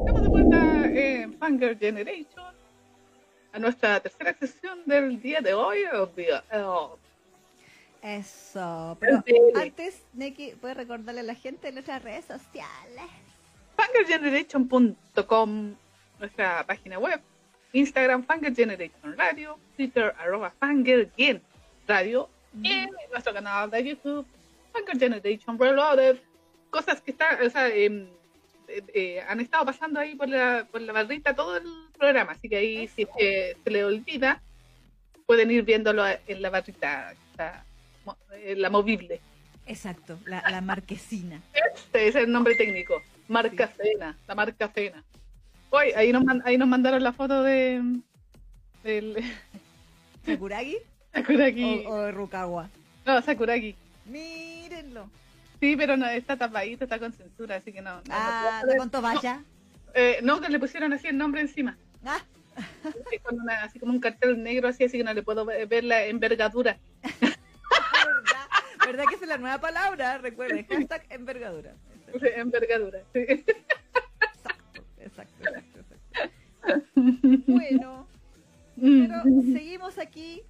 estamos de vuelta en Fangirl Generation a nuestra tercera sesión del día de hoy. Oh, Eso, pero antes, Neki, ¿puedes recordarle a la gente de nuestras redes sociales? Fangirlgeneration.com, nuestra página web, Instagram Fangirl Generation Radio, Twitter arroba Fangirl Radio y nuestro canal de YouTube Fangirl Generation Reloaded. Cosas que están, o sea, eh, eh, han estado pasando ahí por la, por la barrita todo el programa, así que ahí si se, se le olvida, pueden ir viéndolo en la barrita, la movible. Exacto, la, marquesina. Este es el nombre técnico, marca cena, la marca cena. Hoy ahí nos, ahí nos mandaron la foto de del Sakuragi. Sakuragi. O, de Rukawa. No, Sakuragi. Mírenlo. Sí, pero no, está tapadito, está con censura, así que no. ah, ¿de cuánto vaya? Eh, no, que le pusieron así el nombre encima. Ah. Con una, así como un cartel negro así, así que no le puedo ver la envergadura. ¿Verdad? ¿Verdad que es la nueva palabra? Recuerden, hashtag envergadura. envergadura, sí. Exacto, exacto, exacto, exacto. Bueno, mm. pero seguimos aquí.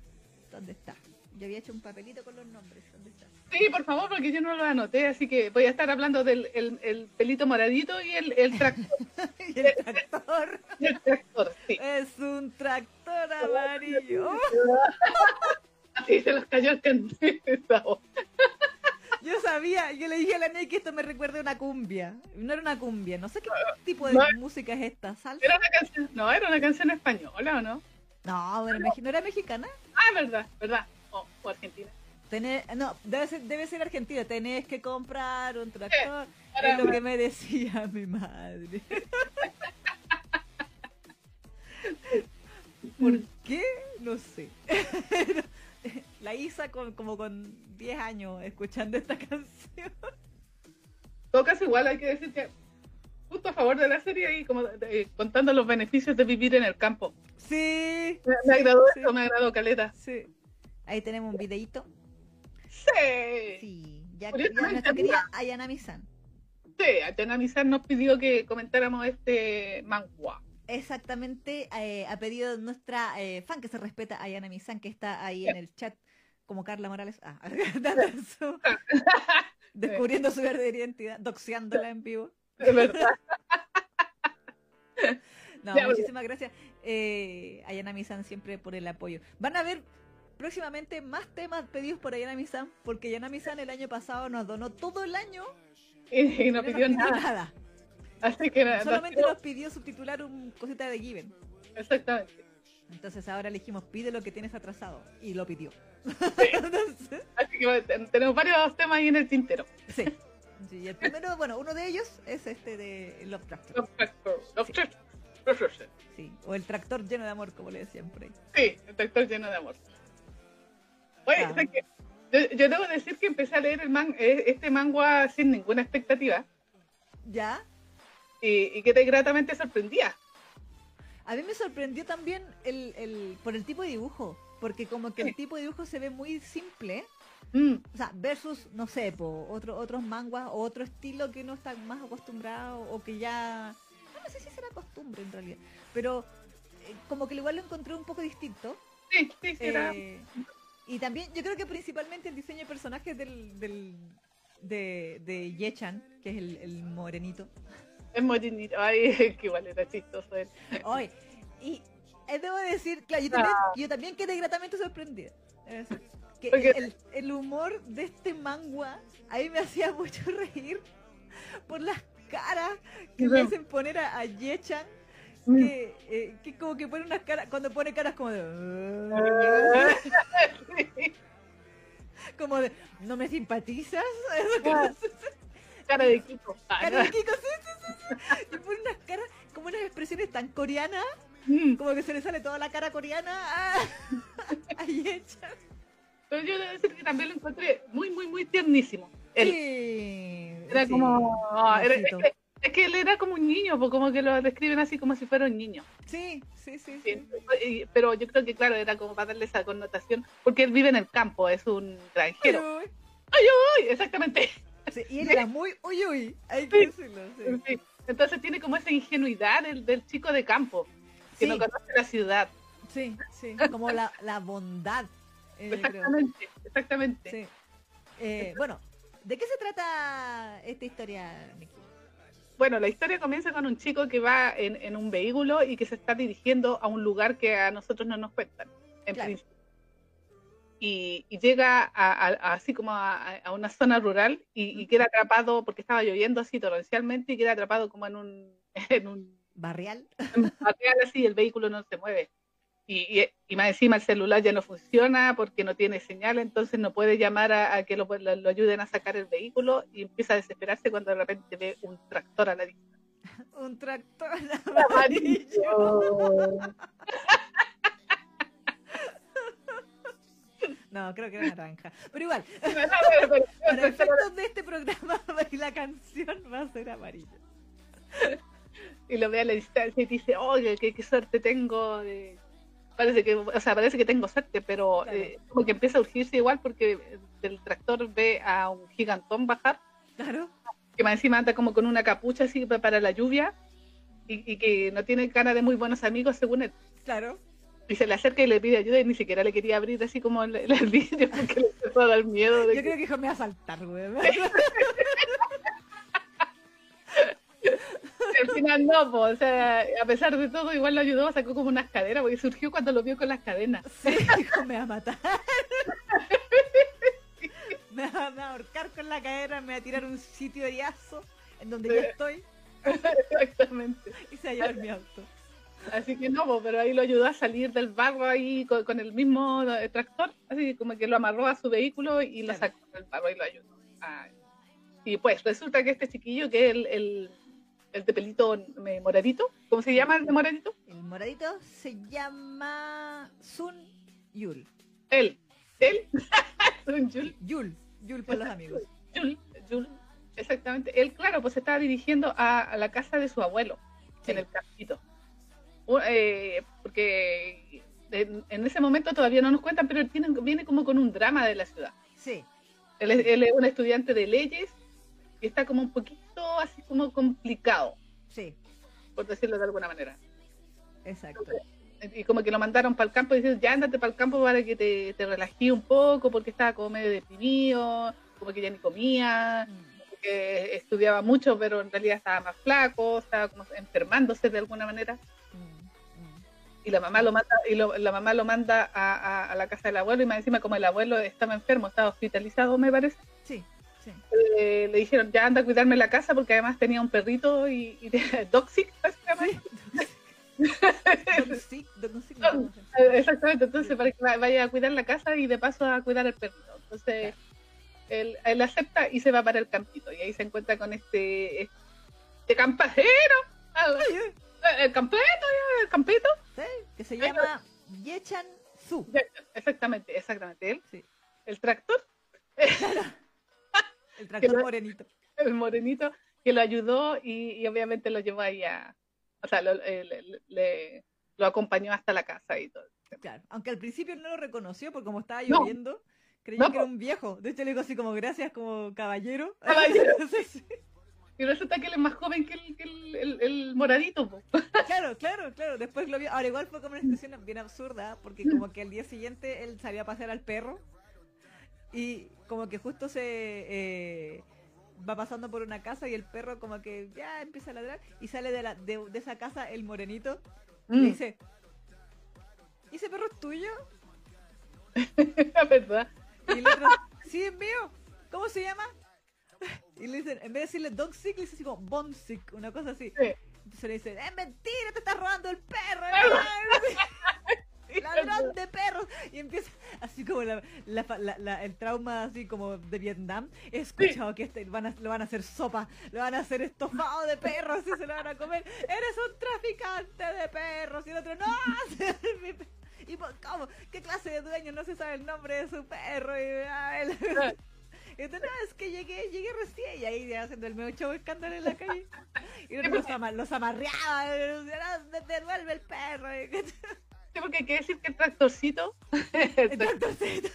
¿Dónde está? Yo había hecho un papelito con los nombres. Sí, por favor, porque yo no lo anoté, así que voy a estar hablando del el, pelito moradito y el, el tractor. ¿Y el tractor? el tractor, sí. Es un tractor amarillo. Así se los cayó el Yo sabía, yo le dije a la Ney que esto me recuerda a una cumbia. No era una cumbia, no sé qué tipo de música es esta, ¿salsa? Era una canción, no, era una canción española, ¿o no? No, ¿no era mexicana? Ah, verdad, verdad. o argentina no, debe ser, debe ser Argentina. Tenés que comprar un tractor. Es lo que me decía mi madre. ¿Por qué? No sé. La Isa con, como con 10 años escuchando esta canción. Tocas igual, hay que decir que justo a favor de la serie y como contando los beneficios de vivir en el campo. Sí. Me, agradó eso, me agradó Caleta. Sí. Ahí tenemos un videito. Sí. Sí, ya, ya nuestra querida Ayana Misan. Sí, Ayana Misan nos pidió que comentáramos este manga. Exactamente, eh, ha pedido nuestra eh, fan que se respeta, Ayana Misan, que está ahí en el chat, como Carla Morales, ah, descubriendo su verdadera identidad, doxeándola en vivo. Es verdad. no, muchísimas gracias, eh, Ayana Misan, siempre por el apoyo. Van a ver próximamente más temas pedidos por Ayana Misan, porque Ayana Misan el año pasado nos donó todo el año y, no, pidió, nada. Así que nada, Solamente nos pidió subtitular un cosita de Given. Exactamente. Entonces ahora elegimos pide lo que tienes atrasado y lo pidió. Así que tenemos varios temas ahí en el tintero. Sí. sí. el primero, bueno, uno de ellos es este de Love Tractor. Love Tractor. Love Tractor. Sí, o el tractor lleno de amor, como le decían por ahí. Sí, el tractor lleno de amor. Oye, yo, debo decir que empecé a leer el man, eh, este manga sin ninguna expectativa. ¿Ya? Y, que te gratamente sorprendía. A mí me sorprendió también el, por el tipo de dibujo, porque como que el tipo de dibujo se ve muy simple. Mm. O sea, versus, no sé, po, otro, otros manguas o otro estilo que uno está más acostumbrado o que ya... No, sé si será costumbre en realidad, pero eh, como que igual lo encontré un poco distinto. Sí, sí, será. Eh, y también, yo creo que principalmente el diseño de personajes del, del de, de Yechan, que es el, el morenito. Es morenito, ay, que igual era chistoso él. Ay, y eh, debo decir, claro, yo también, ah. yo también quedé gratamente sorprendida. Que el, el, humor de este manga a mí me hacía mucho reír por las caras que me hacen poner a, a Yechan. Que, eh, que como que pone unas caras, cuando pone caras como de... como de, ¿no me simpatizas? cara de Kiko. Cara de Kiko, sí, sí, sí. Y pone unas caras, como unas expresiones tan coreanas, mm. como que se le sale toda la cara coreana ahí hecha. Pero yo debo decir que también lo encontré muy, muy, muy tiernísimo. Sí. Era como... Ah, era, es que él era como un niño, pues como que lo describen así como si fuera un niño. Sí, sí, sí. pero yo creo que, claro, era como para darle esa connotación, porque él vive en el campo, es un granjero. ¡Ay, uy! Exactamente. y él era muy uy, uy, hay que decirlo. Sí. Entonces tiene como esa ingenuidad del, del chico de campo, que no conoce la ciudad. Sí, sí, como la, la bondad. Eh, exactamente, exactamente. Eh, bueno, ¿de qué se trata esta historia, Bueno, la historia comienza con un chico que va en, en, un vehículo y que se está dirigiendo a un lugar que a nosotros no nos cuentan, en principio y, llega a, así como a, una zona rural y, queda atrapado porque estaba lloviendo así torrencialmente y queda atrapado como en un, en un barrial. barrial así, el vehículo no se mueve. Y, y, más encima el celular ya no funciona porque no tiene señal, entonces no puede llamar a, que lo, lo, ayuden a sacar el vehículo y empieza a desesperarse cuando de repente ve un tractor a la distancia. un tractor amarillo. No, creo que era naranja. Pero igual, para efectos de este programa, la canción va a ser amarilla. Y lo ve a la distancia y dice, oye, qué, suerte tengo Parece que, o sea, parece que tengo suerte, pero eh, como que empieza a urgirse igual porque el tractor ve a un gigantón bajar. Claro. Que más encima anda como con una capucha así para la lluvia y, y que no tiene cara de muy buenos amigos según él. Claro. Y se le acerca y le pide ayuda y ni siquiera le quería abrir así como el, el vidrio porque le empezó a dar miedo. De Yo creo que dijo, me va a saltar, güey. Al final no, pues, o sea, a pesar de todo, igual lo ayudó, sacó como unas caderas, porque surgió cuando lo vio con las cadenas. Sí, dijo, me va a matar. me, va, a ahorcar con la cadera, me va a tirar un sitio de yazo en donde yo estoy. Exactamente. Y se va a llevar mi auto. Así que no, pero ahí lo ayudó a salir del barro ahí con, el mismo eh, tractor, así como que lo amarró a su vehículo y lo sacó del barro y lo ayudó. y pues resulta que este chiquillo, que es el, el, de pelito moradito, ¿cómo se llama el de moradito? El moradito se llama Sun Yul. Él, él, Sun Yul. Yul, Yul por los amigos. Yul, Yul, exactamente. Él, claro, pues estaba dirigiendo a, la casa de su abuelo, en el campito eh, porque en, ese momento todavía no nos cuentan, pero él tiene, viene como con un drama de la ciudad. Sí. Él es, un estudiante de leyes y está como un poquito así como complicado. Sí. Por decirlo de alguna manera. Exacto. y como que lo mandaron para el campo y dicen, ya ándate para el campo para que te, te un poco, porque estaba como medio deprimido, como que ya ni comía, mm. que estudiaba mucho, pero en realidad estaba más flaco, estaba como enfermándose de alguna manera y la mamá lo manda y la mamá lo manda a, la casa del abuelo y más encima como el abuelo estaba enfermo estaba hospitalizado me parece sí, sí. Eh, le dijeron ya anda a cuidarme la casa porque además tenía un perrito y, y Doxic exactamente entonces para que vaya a cuidar la casa y de paso a cuidar el perrito entonces él, él, acepta y se va para el campito y ahí se encuentra con este este campajero eh, el campito, el campito. Sí, que se llama Yechan Su. Exactamente, exactamente. Él. Sí. El tractor. el tractor morenito. El morenito que lo ayudó y, obviamente lo llevó ahí a. O sea, lo, le, lo acompañó hasta la casa y todo. Claro, aunque al principio no lo reconoció porque como estaba lloviendo, creyó que era un viejo. De hecho le digo así como gracias como caballero. Caballero. Y resulta que él es más joven que el, que el, el, moradito. Claro, claro, claro. Después lo vio. Ahora, igual fue como una situación bien absurda, porque como que al día siguiente él salía a pasear al perro y como que justo se eh, va pasando por una casa y el perro como que ya empieza a ladrar y sale de, la, de, esa casa el morenito y mm. dice, ¿y ese perro es tuyo? La verdad. Y el otro, sí, es mío. ¿Cómo se llama? Y le dicen, en vez de decirle dog sick, le dice así como bone sick, una cosa así. Entonces le dicen, es mentira, te estás robando el perro. ladrón de perros. Y empieza así como la, la, el trauma así como de Vietnam he escuchado que este, van a, lo van a hacer sopa lo van a hacer estofado de perros y se lo van a comer. Eres un traficante de perros. Y el otro no y cómo qué clase de dueño no se sabe el nombre de su perro. Y, ah, y no, es que llegué, llegué recién y ahí haciendo el medio show escándalo en la calle. Y los, ama, los amarreaba, devuelve el perro. Sí, porque hay que decir que el tractorcito. El tractorcito.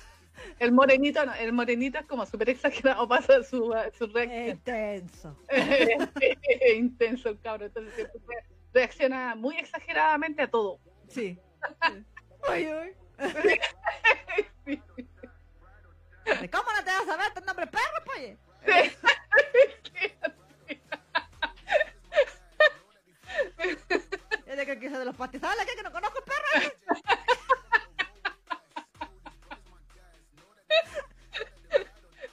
el morenito, el morenito es como súper exagerado, pasa su, su reacción. Intenso. intenso el cabro, entonces reacciona muy exageradamente a todo. Sí. Ay, ay. ¿Cómo no te vas a saber tu nombre perro, pues? Yo creo que de los pastizales, que no conozco el perro.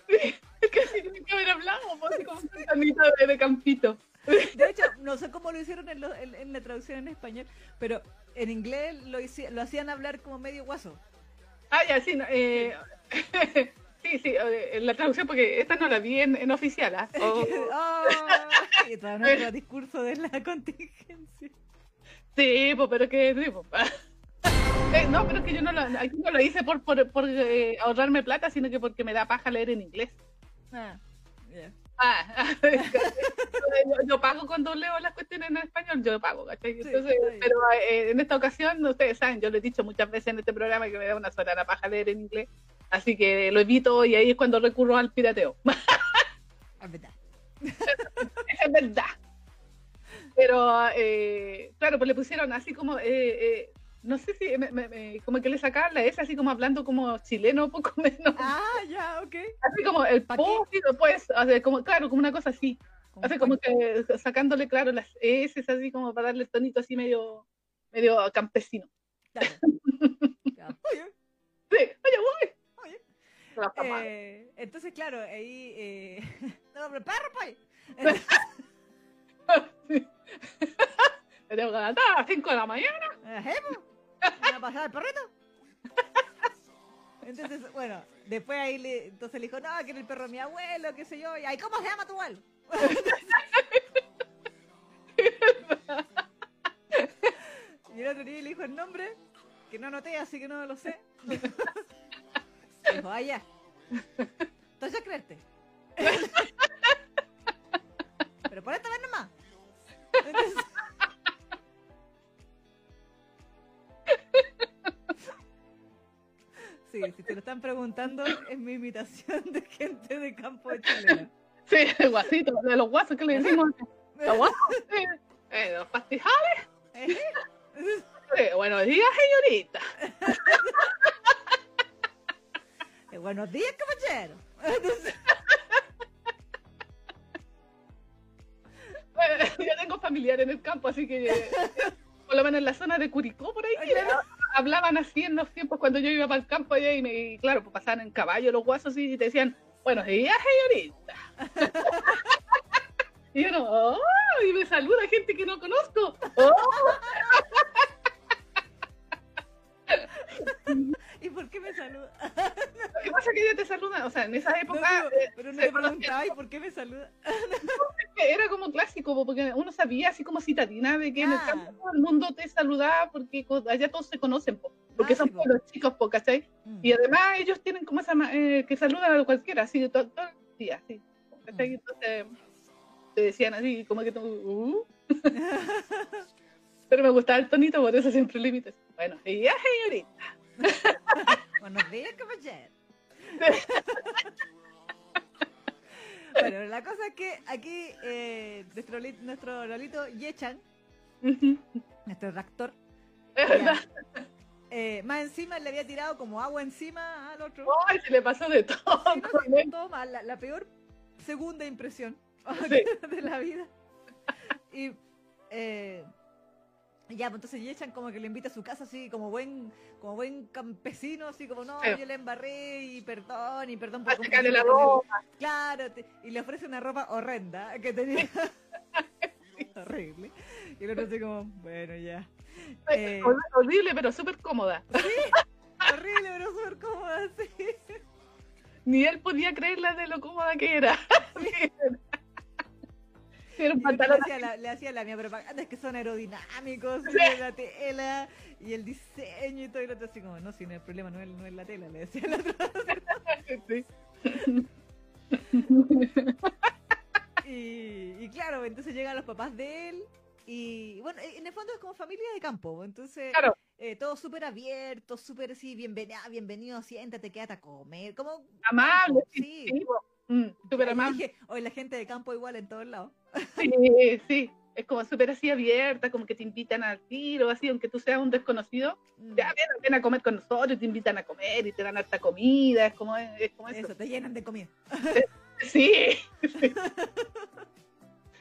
Sí, es que sí, que haber hablado, así como un de campito. De hecho, no sé cómo lo hicieron en, en, la traducción en español, pero en inglés lo, lo hacían hablar como medio guaso. Ah, ya, sí. No, eh, sí, sí, en la traducción, porque esta no la vi en, en oficial. ¿ah? Oh. y todo nuestro discurso de la contingencia. Sí, pues, pero que... Sí, pues, eh, no, pero es que yo no lo, aquí no lo hice por, por, por eh, ahorrarme plata, sino que porque me da paja leer en inglés. Ah, yeah. Ah, yo, pago cuando leo las cuestiones en español, yo pago, ¿cachai? Entonces, pero eh, en esta ocasión, ustedes saben, yo lo he dicho muchas veces en este programa que me da una sola la paja leer en inglés, así que lo evito y ahí es cuando recurro al pirateo. Es verdad. es verdad. Pero, eh, claro, pues le pusieron así como eh, eh no sé si, me, como que le sacaban la S así como hablando como chileno, poco menos. Ah, ya, ok. Así como el po, pues, como, claro, como una cosa así. Hace como que sacándole, claro, las S así como para darle el tonito así medio, medio campesino. Claro. Sí, oye, voy. Eh, entonces, claro, ahí. Eh... no, pero perro, pues. Me tengo que a las 5 de la mañana. ¿Me a pasar el perrito? Entonces, bueno, después ahí le, entonces le dijo, no, que era el perro de mi abuelo, qué sé yo. Y ahí, ¿cómo se llama tu abuelo? y el otro día le dijo el nombre, que no anoté, así que no lo sé. dijo, ah, ya. Entonces creerte. Pero por esta vez nomás. Sí, si te lo están preguntando, es mi imitación de gente de campo de chilena. Sí, el guasito, de los guasos que le decimos. Los guasos, eh, los pastijales. Sí, buenos días, señorita. Eh, buenos días, caballero. yo tengo familiar en el campo, así que eh, por lo menos en la zona de Curicó, por ahí hablaban así en los tiempos cuando yo iba para el campo allá y, me, claro, pues pasaban en caballo los guasos y te decían, buenos días, señorita. y yo no, oh, y me saluda gente que no conozco. Oh. ¿Y por qué me saluda? ¿Qué pasa que ella te saluda? O sea, en esa época... pero, no te preguntaba, ¿y por qué me saluda? Era como clásico, porque uno sabía así como citadina de que en el ah. campo todo el mundo te saludaba porque allá todos se conocen, porque ah, son los chicos, ¿cachai? Mm. Y además ellos tienen como esa... Eh, que saludan a cualquiera, así, todo, todo el día, así. Mm. Entonces te decían así, como que tú... Uh. pero me gustaba el tonito, por eso siempre límites. Bueno, y ya, señorita. Buenos días, caballero. bueno, la cosa es que aquí eh, nuestro, nuestro Lolito Yechan, nuestro reactor, eh, más encima le había tirado como agua encima al otro. ¡Ay, se le pasó de todo! todo mal, la, peor segunda impresión de la vida. Y eh, ya, pues entonces echan como que le invita a su casa así como buen, como buen campesino, así como no, yo le embarré y perdón, y perdón por la ropa. Claro, y le ofrece una ropa horrenda que tenía. Horrible. Y el otro así como, bueno, ya. Eh, horrible, pero súper cómoda. Sí, horrible, pero súper cómoda, sí. Ni él podía creerla de lo cómoda que era. Le hacía, la, mía propaganda, es que son aerodinámicos, la tela y el diseño y todo, y lo otro así como, no, si no el problema no es, no es la tela, le decía el otro. y, y claro, entonces llegan los papás de él y bueno, bueno, en el fondo es como familia de campo, entonces claro. eh, todo súper abierto, súper así, bienvenido, bienvenido, siéntate, quédate a comer, como... Amable, sí. Mm, súper amable. Hoy la gente de campo igual en todos lados. Sí, sí, es como súper así abierta, como que te invitan al tiro, así, aunque tú seas un desconocido, mm. ya ven, a comer con nosotros, te invitan a comer y te dan harta comida, es como, es como eso. Eso, te llenan de comida. Sí.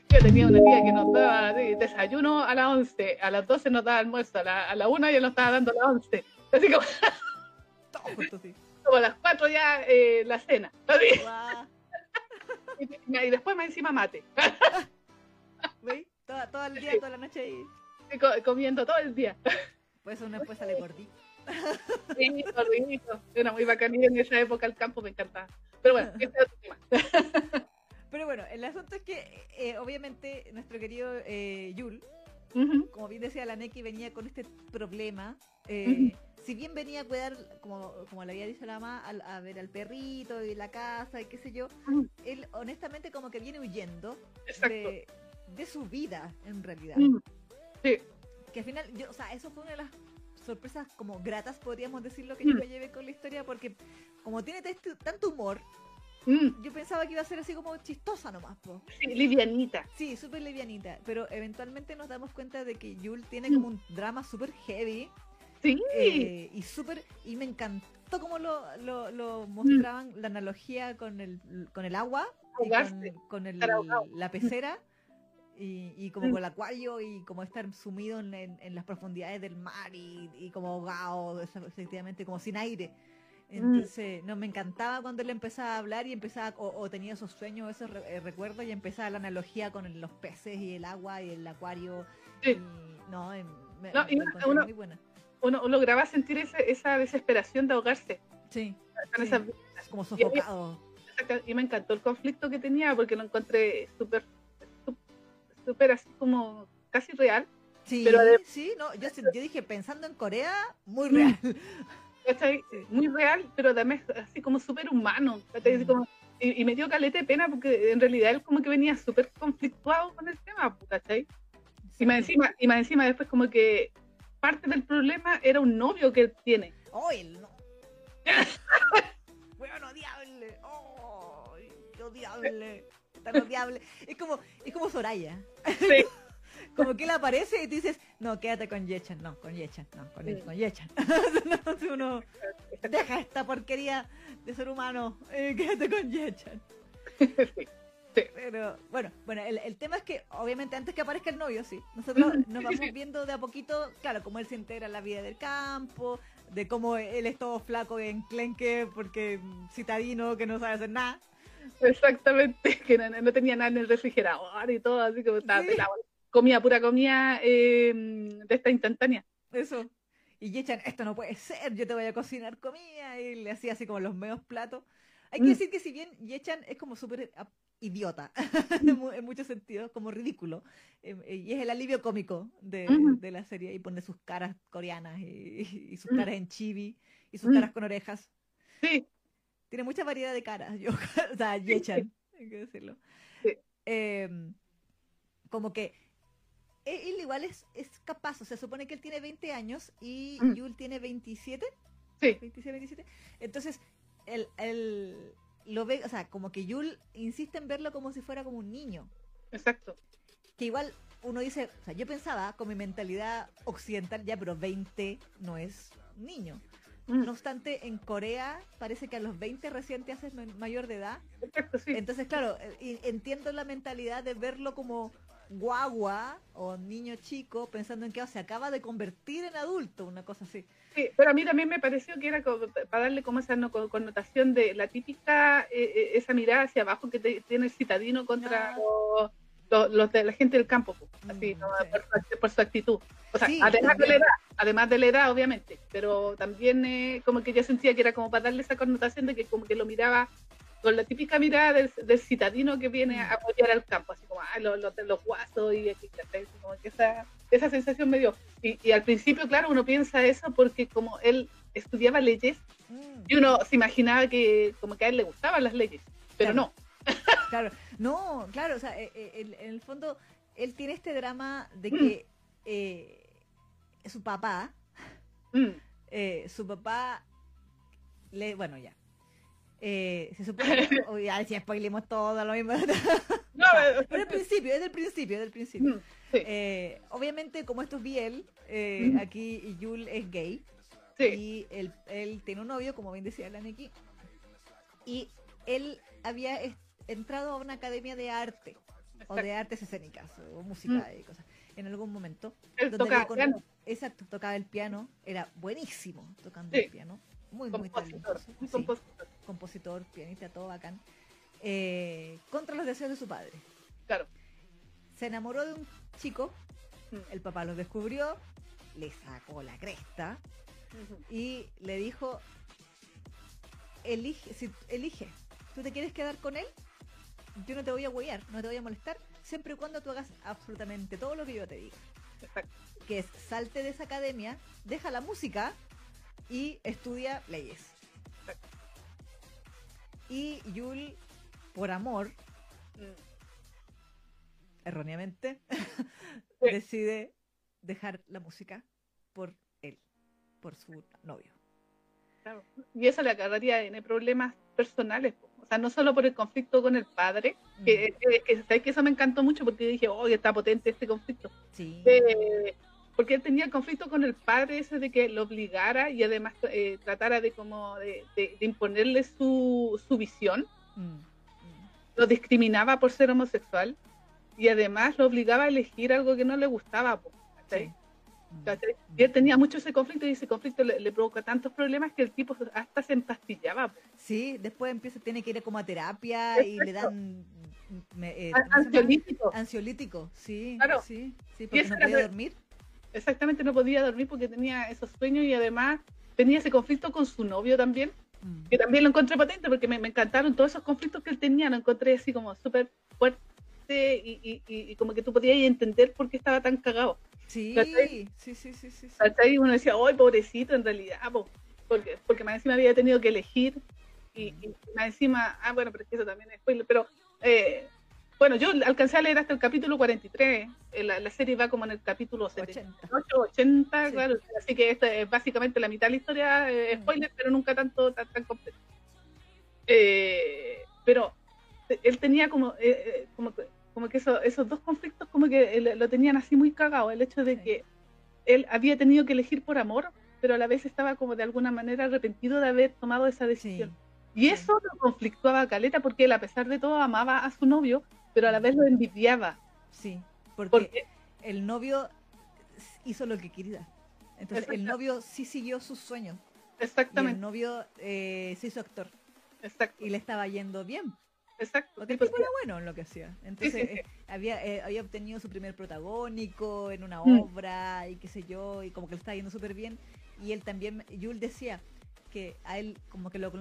Yo tenía una tía que nos daba desayuno a las 11, a las 12 nos daba almuerzo, a la, a la 1 ya nos estaba dando a las 11. Así como... Como a las 4 ya eh, la cena. Y, y, después más encima mate. ¿Veis? todo el día, toda la noche ahí. comiendo todo el día. Pues una después sale gordito. Sí, gordito. Era muy bacanilla en esa época el campo, me encantaba. Pero bueno, este es otro tema. Pero bueno, el asunto es que eh, obviamente nuestro querido eh, Yul, como bien decía la Neki, venía con este problema. Eh, si bien venía a cuidar, como, como le había dicho la mamá, a, ver al perrito y la casa y qué sé yo, él honestamente como que viene huyendo de, de, su vida en realidad. Sí. Que al final, yo, o sea, eso fue una de las sorpresas como gratas, podríamos decirlo, que yo me llevé con la historia, porque como tiene tanto humor, Mm. Yo pensaba que iba a ser así como chistosa nomás, po. Sí, livianita. Sí, súper livianita. Pero eventualmente nos damos cuenta de que Yul tiene como un drama súper heavy. Sí. Eh, y súper. Y me encantó cómo lo, lo, mostraban la analogía con el, con el agua. con, el, la pecera. Y, y, como mm. con el acuario y como estar sumido en, en, las profundidades del mar y, y como ahogado, efectivamente, como sin aire. Mm. Entonces, no, me encantaba cuando él empezaba a hablar y empezaba, o, tenía esos sueños, esos eh, recuerdos, y empezaba la analogía con los peces y el agua y el acuario. Sí. no, uno, muy buena. Uno, lograba sentir esa desesperación de ahogarse. Sí. como sofocado. Y, me encantó el conflicto que tenía porque lo encontré súper, súper así como casi real. Sí, pero sí, no, yo, yo dije pensando en Corea, muy real. Muy real, pero además así como súper humano. Mm. y, me dio calete de pena porque en realidad él como que venía súper conflictuado con el tema, ¿cachai? Y más, encima, y más encima después como que parte del problema era un novio que él tiene. ¡Oh, el no! ¡Bueno, odiable! ¡Oh, qué odiable! Tan odiable. Es como, es como Soraya. Sí. Como que él aparece y tú dices, no, quédate con Yechan, no, con Yechan, no, con, él, con Yechan. uno, deja esta porquería de ser humano, eh, quédate con Yechan. Pero bueno, bueno, el, tema es que obviamente antes que aparezca el novio, sí, nosotros nos vamos viendo de a poquito, claro, cómo él se entera en la vida del campo, de cómo él es todo flaco en clenque porque citadino que no sabe hacer nada. Exactamente, que no, tenía nada en el refrigerador y todo, así como estaba comida, pura comida eh, de esta instantánea. Eso. Y echan, esto no puede ser, yo te voy a cocinar comida. Y le hacía así como los medios platos. Hay que mm. decir que si bien Yechan es como súper ah, idiota, en muchos sentidos, como ridículo, em, eh, y es el alivio cómico de, la serie, y pone sus caras coreanas y, sus mm. caras en chibi y sus mm. caras con orejas. Sí. Tiene mucha variedad de caras, yo, o sea, Yechan, hay que decirlo. Em, como que él igual es, es capaz, o sea, supone que él tiene 20 años y mm. Yul tiene 27. Sí. 26, 27. Entonces, él, él lo ve, o sea, como que Yul insiste en verlo como si fuera como un niño. Exacto. Que igual uno dice, o sea, yo pensaba con mi mentalidad occidental, ya, pero 20 no es niño. Mm. No obstante, en Corea parece que a los 20 recién te haces mayor de edad. Exacto, sí. Entonces, claro, eh, entiendo la mentalidad de verlo como guagua o niño chico pensando en que se acaba de convertir en adulto, una cosa así. Sí, pero a mí también me pareció que era para darle como esa connotación de la típica, eh, eh, esa mirada hacia abajo que tiene el citadino contra los, de la gente del campo, así, mm, por, su actitud. O sea, además de la edad, además de la edad, obviamente, pero también eh, como que yo sentía que era como para darle esa connotación de que como que lo miraba con la típica mirada del, citadino que viene a apoyar al campo, así como, ah, los, los, guasos y como que esa, esa sensación me dio. Y, al principio, claro, uno piensa eso porque como él estudiaba leyes, mm. y uno se imaginaba que como que a él le gustaban las leyes, pero no. Claro, no, claro, o sea, eh, eh, en, el fondo él tiene este drama de que eh, su papá, mm. eh, su papá, le, bueno, ya. Eh, se supone que, ya si spoilemos todo lo mismo. no, pero el principio, es del principio, es del principio. Mm, eh, obviamente, como esto es Biel, eh, aquí Yul es gay. Y él, él, tiene un novio, como bien decía la aquí. Y él había entrado a una academia de arte, o de artes escénicas, o música y cosas, en algún momento. Él tocaba el piano. Exacto, tocaba el piano, era buenísimo tocando el piano. Muy, muy talentoso. compositor. compositor, pianista, todo bacán. Eh, contra los deseos de su padre. Claro. Se enamoró de un chico, mm. el papá lo descubrió, le sacó la cresta y le dijo, elige, si, elige, ¿tú te quieres quedar con él? Yo no te voy a huear, no te voy a molestar, siempre y cuando tú hagas absolutamente todo lo que yo te diga. Que es salte de esa academia, deja la música y estudia leyes. Y Yul, por amor, mm. erróneamente, decide dejar la música por él, por su novio. Y eso le agarraría en problemas personales, o sea, no solo por el conflicto con el padre, que, que, eso me encantó mucho porque dije, oh, está potente este conflicto. Sí. Eh, porque él tenía conflicto con el padre ese de que lo obligara y además eh, tratara de como de, imponerle su, su visión. Mm, mm. Lo discriminaba por ser homosexual y además lo obligaba a elegir algo que no le gustaba. ¿cachai? Y él tenía mucho ese conflicto y ese conflicto le, provoca tantos problemas que el tipo hasta se empastillaba. Sí, después empieza, tiene que ir como a terapia y le dan eh, ansiolítico. Ansiolítico, sí. Claro. Sí, sí porque no podía dormir. Exactamente, no podía dormir porque tenía esos sueños y además tenía ese conflicto con su novio también, mm. que también lo encontré potente porque me, me, encantaron todos esos conflictos que él tenía, lo encontré así como súper fuerte y, como que tú podías entender por qué estaba tan cagado. Sí, sí, sí, sí, sí, Y uno decía, ¡ay, pobrecito! En realidad, porque, porque más encima había tenido que elegir y, más encima, ah, bueno, pero es que eso también es spoiler, pero eh, bueno, yo alcancé a leer hasta el capítulo 43, eh, la, la serie va como en el capítulo 78, 80, claro, así que esta es básicamente la mitad de la historia, eh, mm. spoiler, pero nunca tanto tan, tan completo. pero él tenía como, como como que eso, esos dos conflictos como que lo tenían así muy cagado, el hecho de que él había tenido que elegir por amor, pero a la vez estaba como de alguna manera arrepentido de haber tomado esa decisión. Y eso lo conflictuaba a Caleta porque él a pesar de todo amaba a su novio, pero a la vez lo envidiaba. Sí, porque, el novio hizo lo que quería. Entonces el novio sí siguió sus sueños. Exactamente. el novio eh, se hizo actor. Exacto. Y le estaba yendo bien. Exacto. Porque el tipo era bueno en lo que hacía. Entonces eh, había, eh, había obtenido su primer protagónico en una mm. obra y qué sé yo, y como que le estaba yendo súper bien. Y él también, Yul decía que a él como que lo,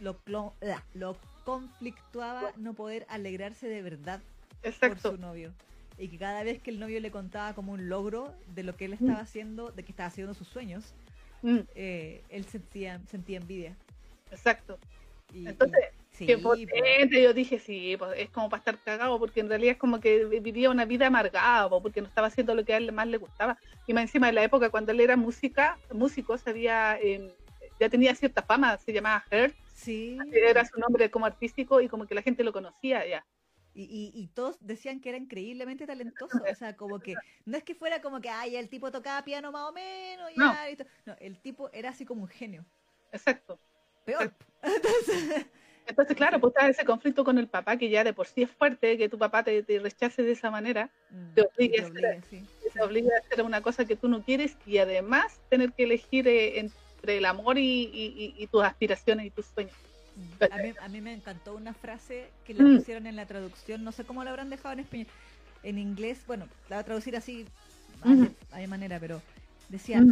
lo, lo conflictuaba no poder alegrarse de verdad por su novio. Y que cada vez que el novio le contaba como un logro de lo que él mm. estaba haciendo, de que estaba haciendo sus sueños, mm. eh, él sentía, sentía envidia. Exacto. Entonces, Qué potente, yo dije, sí, pues es como para estar cagado, porque en realidad es como que vivía una vida amargada, porque no estaba haciendo lo que a él más le gustaba. Y más encima de la época cuando él era música, músico, sabía, em, ya tenía cierta fama, se llamaba Hurt. Sí. Era su nombre como artístico y como que la gente lo conocía ya. Y, y, todos decían que era increíblemente talentoso. O sea, como que no es que fuera como que, ay, el tipo tocaba piano más o menos. Ya, no. el tipo era así como un genio. Exacto. Peor. Entonces, entonces, claro, pues está ese conflicto con el papá, que ya de por sí es fuerte, que tu papá te, rechace de esa manera, mm, te, obliga a hacer, una cosa que tú no quieres y además tener que elegir eh, entre el amor y, tus aspiraciones y tus sueños. Mm. A mí, me encantó una frase que le mm. pusieron en la traducción, no sé cómo la habrán dejado en español, en inglés, bueno, la voy a traducir así, hay manera, pero decía,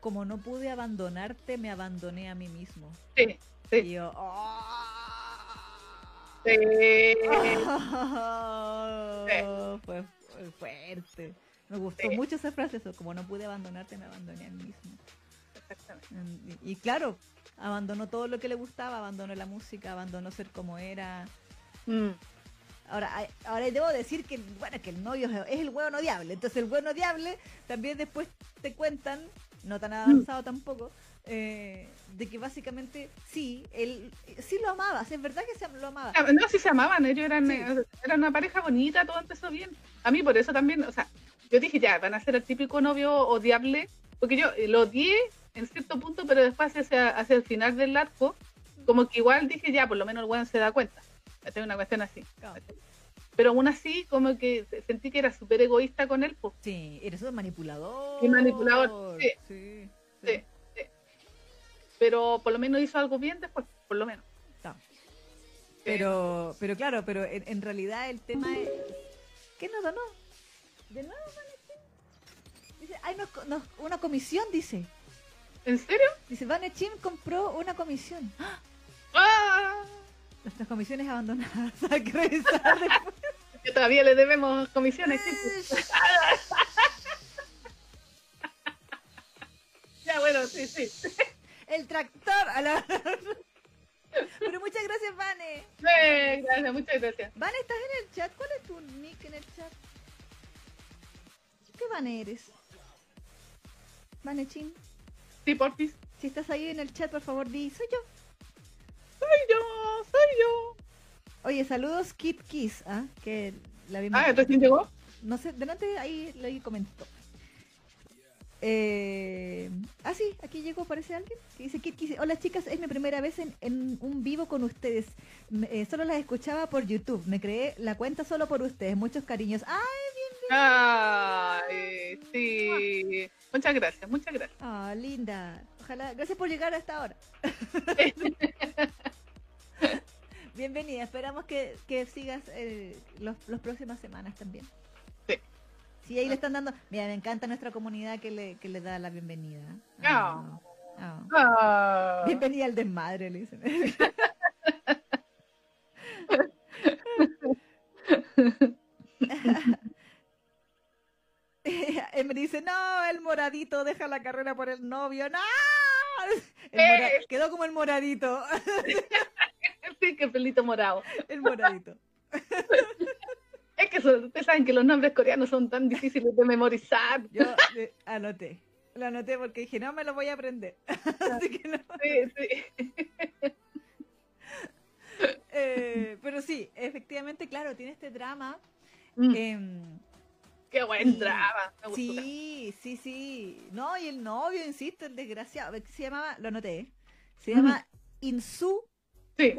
como no pude abandonarte, me abandoné a mí mismo. Sí. Sí. Y yo, oh. Fue, fuerte. Me gustó mucho esa frase, eso, como no pude abandonarte, me abandoné a mí mismo. Exactamente. Y, claro, abandonó todo lo que le gustaba, abandonó la música, abandonó ser como era. Mm. Ahora, ahora debo decir que, bueno, que el novio es el huevo odiable. Entonces el huevo odiable también después te cuentan, no tan avanzado tampoco, eh, de que básicamente sí, él sí lo amaba, es verdad que se, lo amaba. Ah, no, sí se amaban, ellos eran, eh, eran una pareja bonita, todo empezó bien. A mí por eso también, o sea, yo dije ya, van a ser el típico novio odiable, porque yo lo odié en cierto punto, pero después hacia, hacia el final del arco, como que igual dije ya, por lo menos el weón se da cuenta. Es una cuestión así. Pero aún así, como que sentí que era súper egoísta con él. Pues. Sí, eres un manipulador. Y manipulador, sí. Sí, sí. Pero por lo menos hizo algo bien después, por lo menos. Pero, pero claro, pero en, realidad el tema es... ¿Qué nos donó? ¿De nuevo, Dice, hay una comisión, dice. ¿En serio? Dice, Vanechim compró una comisión. ¡Ah! Nuestras comisiones abandonadas. Hay que revisar después. Que todavía le debemos comisiones. ya, bueno, sí, sí. El tractor. A la... Pero muchas gracias, Vane. Sí, gracias, muchas gracias. Vane, ¿estás en el chat? ¿Cuál es tu nick en el chat? ¿Qué Vane eres? Vane Chin. Sí, porfis. Si estás ahí en el chat, por favor, di, soy yo. Soy yo, soy yo. Oye, saludos Kit Kiss, ¿ah? Que la Ah, ¿entonces quién llegó? No sé, delante ahí le comentó. Eh, ah, sí, aquí llegó, parece alguien. Que dice Kit Kiss. Hola chicas, es mi primera vez en, en un vivo con ustedes. Eh, solo las escuchaba por YouTube. Me creé la cuenta solo por ustedes. Muchos cariños. ¡Ay, Ay, sí. Muchas gracias, muchas gracias. Ah, linda. Ojalá. Gracias por llegar hasta ahora. Bienvenida, esperamos que, que sigas eh, los, las próximas semanas también. Sí. Sí, ahí le están dando. Mira, me encanta nuestra comunidad que le, que le da la bienvenida. Ah. Ah. Bienvenida al desmadre, le dicen. me dice, no, el moradito deja la carrera por el novio. ¡No! Eh. Quedó como el moradito. sí, que pelito morado. El moradito. Es que ustedes saben que los nombres coreanos son tan difíciles de memorizar. Yo eh, anoté. Lo anoté porque dije, no me lo voy a aprender. Así que no. Sí, sí. Eh, pero sí, efectivamente, claro, tiene este drama. Mm. Em, Qué buen drama. sí, sí, sí. No, y el novio, insisto, el desgraciado. Se llamaba, lo anoté, se llama Insu Sí,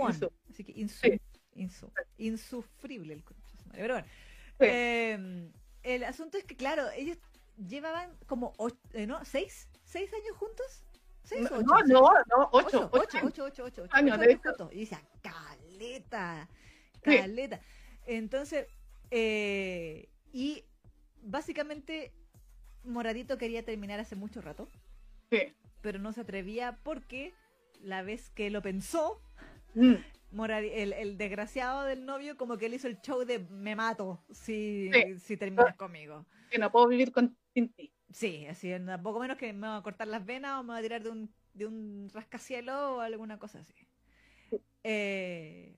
Así que insu, insu, insufrible el Pero bueno. Em, el asunto es que, claro, ellos llevaban como ocho, eh, ¿no? ¿Seis? ¿Seis años juntos? ¿Seis no, o ocho? No, no, no, ocho. Ocho, ocho, ocho, ocho, ocho, años, juntos. Y decía, caleta, caleta. Entonces, eh, y básicamente Moradito quería terminar hace mucho rato. Sí. Pero no se atrevía porque la vez que lo pensó, mm. el, desgraciado del novio como que él hizo el show de me mato si, si terminas conmigo. Que no puedo vivir con, sin ti. Sí, así, poco menos que me va a cortar las venas o me va a tirar de un, de un rascacielos o alguna cosa así. Eh,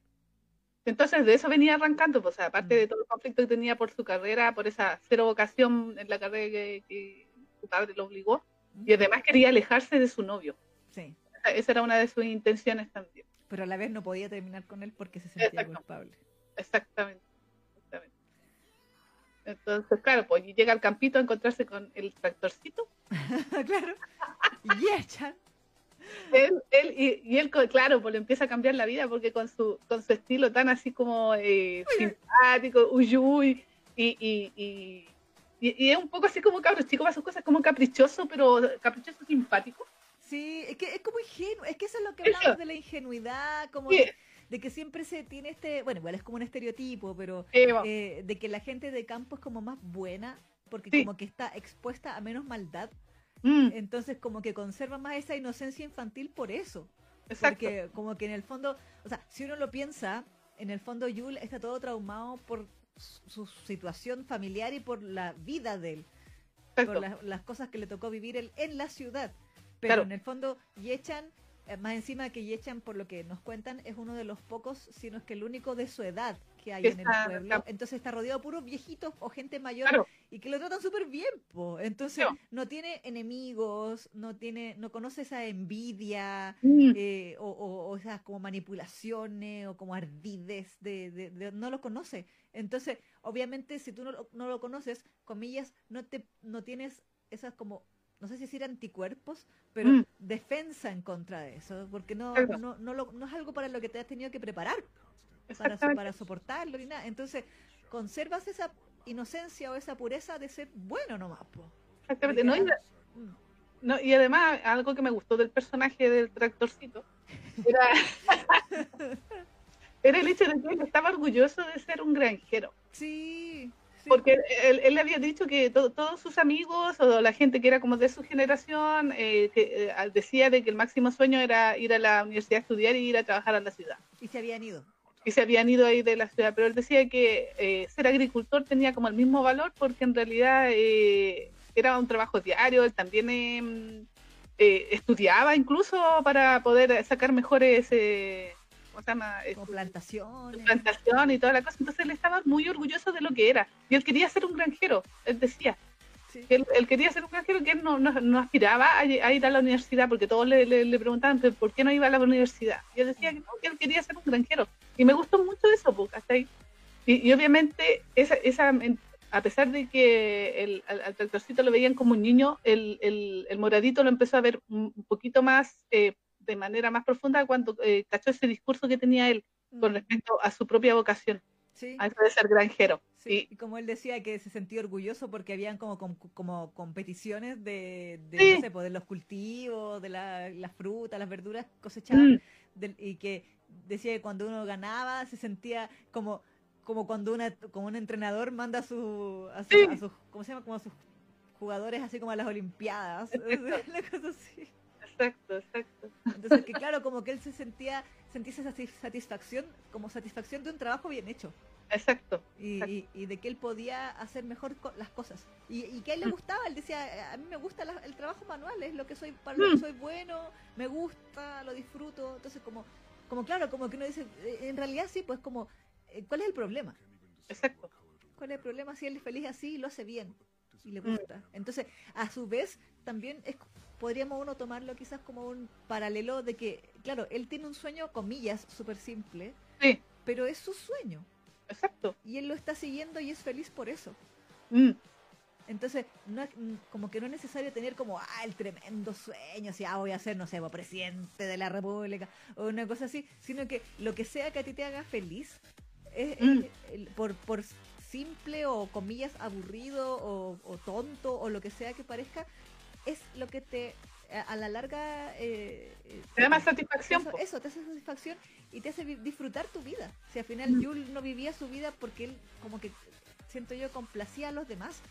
entonces de eso venía arrancando, pues aparte de mm. todo el conflicto que tenía por su carrera, por esa cero vocación en la carrera que, su padre lo obligó, mm. y además quería alejarse de su novio. Sí. Esa era una de sus intenciones también. Pero a la vez no podía terminar con él porque se sentía culpable. Exactamente. Exactamente. Entonces, claro, pues llega al campito a encontrarse con el tractorcito. claro. Y echan él, él y, él, claro, pues le empieza a cambiar la vida porque con su, con su estilo tan así como eh, simpático, uy, y, y, y, y, es un poco así como cabros chico, para sus cosas como caprichoso, pero caprichoso simpático. Sí, es que es como ingenuo, es que eso es lo que hablamos de la ingenuidad, como de, que siempre se tiene este, bueno, igual es como un estereotipo, pero eh, de que la gente de campo es como más buena, porque como que está expuesta a menos maldad. Mm. Entonces como que conserva más esa inocencia infantil por eso. Porque como que en el fondo, o sea, si uno lo piensa, en el fondo Yul está todo traumado por su situación familiar y por la vida de él. Por las cosas que le tocó vivir él en la ciudad. Pero en el fondo Yechan, eh, más encima que Yechan, por lo que nos cuentan, es uno de los pocos, si no es que el único de su edad que hay en el pueblo. Entonces está rodeado de puros viejitos o gente mayor y que lo tratan súper bien. Po. Entonces no tiene enemigos, no tiene, no conoce esa envidia mm. eh, o, esas como manipulaciones o como ardides de, no lo conoce. Entonces, obviamente, si tú no, no lo conoces, comillas, no te, no tienes esas como no sé si decir anticuerpos, pero mm. defensa en contra de eso, porque no, no, no, no, es algo para lo que te has tenido que preparar para, para soportarlo ni nada. Entonces, conservas esa inocencia o esa pureza de ser bueno nomás. Exactamente. No, y, no, y además, algo que me gustó del personaje del tractorcito era, era el hecho de que él estaba orgulloso de ser un granjero. Sí. Porque él, le había dicho que todos sus amigos o la gente que era como de su generación eh, que, eh, decía de que el máximo sueño era ir a la universidad a estudiar y ir a trabajar a la ciudad. Y se habían ido y se habían ido ahí de la ciudad, pero él decía que eh, ser agricultor tenía como el mismo valor porque en realidad eh, era un trabajo diario, él también em, eh, estudiaba incluso para poder sacar mejores, ¿cómo se llama? plantaciones. Plantación y toda la cosa, entonces él estaba muy orgulloso de lo que era y él quería ser un granjero, él decía. Él, quería ser un granjero que él no, no, aspiraba a, ir a la universidad porque todos le, le, preguntaban por qué no iba a la universidad. Y él decía que no, que él quería ser un granjero. Y me gustó mucho eso, pues, hasta ahí. Y, obviamente, esa, esa, a pesar de que el, al, tractorcito lo veían como un niño, el, el, el, moradito lo empezó a ver un poquito más, eh, de manera más profunda, cuando eh, cachó ese discurso que tenía él con mm. respecto a su propia vocación. Sí. A eso de ser granjero. Sí, y como él decía que se sentía orgulloso porque habían como, como, competiciones de, de, no sé, pues, de los cultivos, de la, las frutas, las verduras cosechadas, mm. y que decía que cuando uno ganaba se sentía como como cuando una como un entrenador manda a su, a, sus ¿cómo se llama? como a sus jugadores así como a las olimpiadas exacto. exacto exacto entonces que claro como que él se sentía sentía esa satisfacción como satisfacción de un trabajo bien hecho Exacto. Y, y, de que él podía hacer mejor las cosas. Y, y, que a él le mm. gustaba, él decía, a mí me gusta el trabajo manual, es lo que soy, para lo que mm. soy bueno, me gusta, lo disfruto. Entonces, como como claro, como que uno dice, eh, en realidad sí, pues como, eh, ¿cuál es el problema? Exacto. ¿Cuál es el problema si él es feliz así y lo hace bien y le gusta? Mm. Entonces, a su vez, también es, podríamos uno tomarlo quizás como un paralelo de que, claro, él tiene un sueño, comillas, súper simple, sí. pero es su sueño. Exacto. Y él lo está siguiendo y es feliz por eso. Mm. Entonces, no, como que no es necesario tener como, ah, el tremendo sueño, así, ah, voy a ser, no sé, presidente de la República, o una cosa así, sino que lo que sea que a ti te haga feliz, es, mm. por, por simple o comillas aburrido o, tonto o lo que sea que parezca, es lo que te a la larga eh, eh, te da más satisfacción. Eso, te hace satisfacción y te hace disfrutar tu vida. Si al final mm. no vivía su vida porque él como que siento yo complacía a los demás,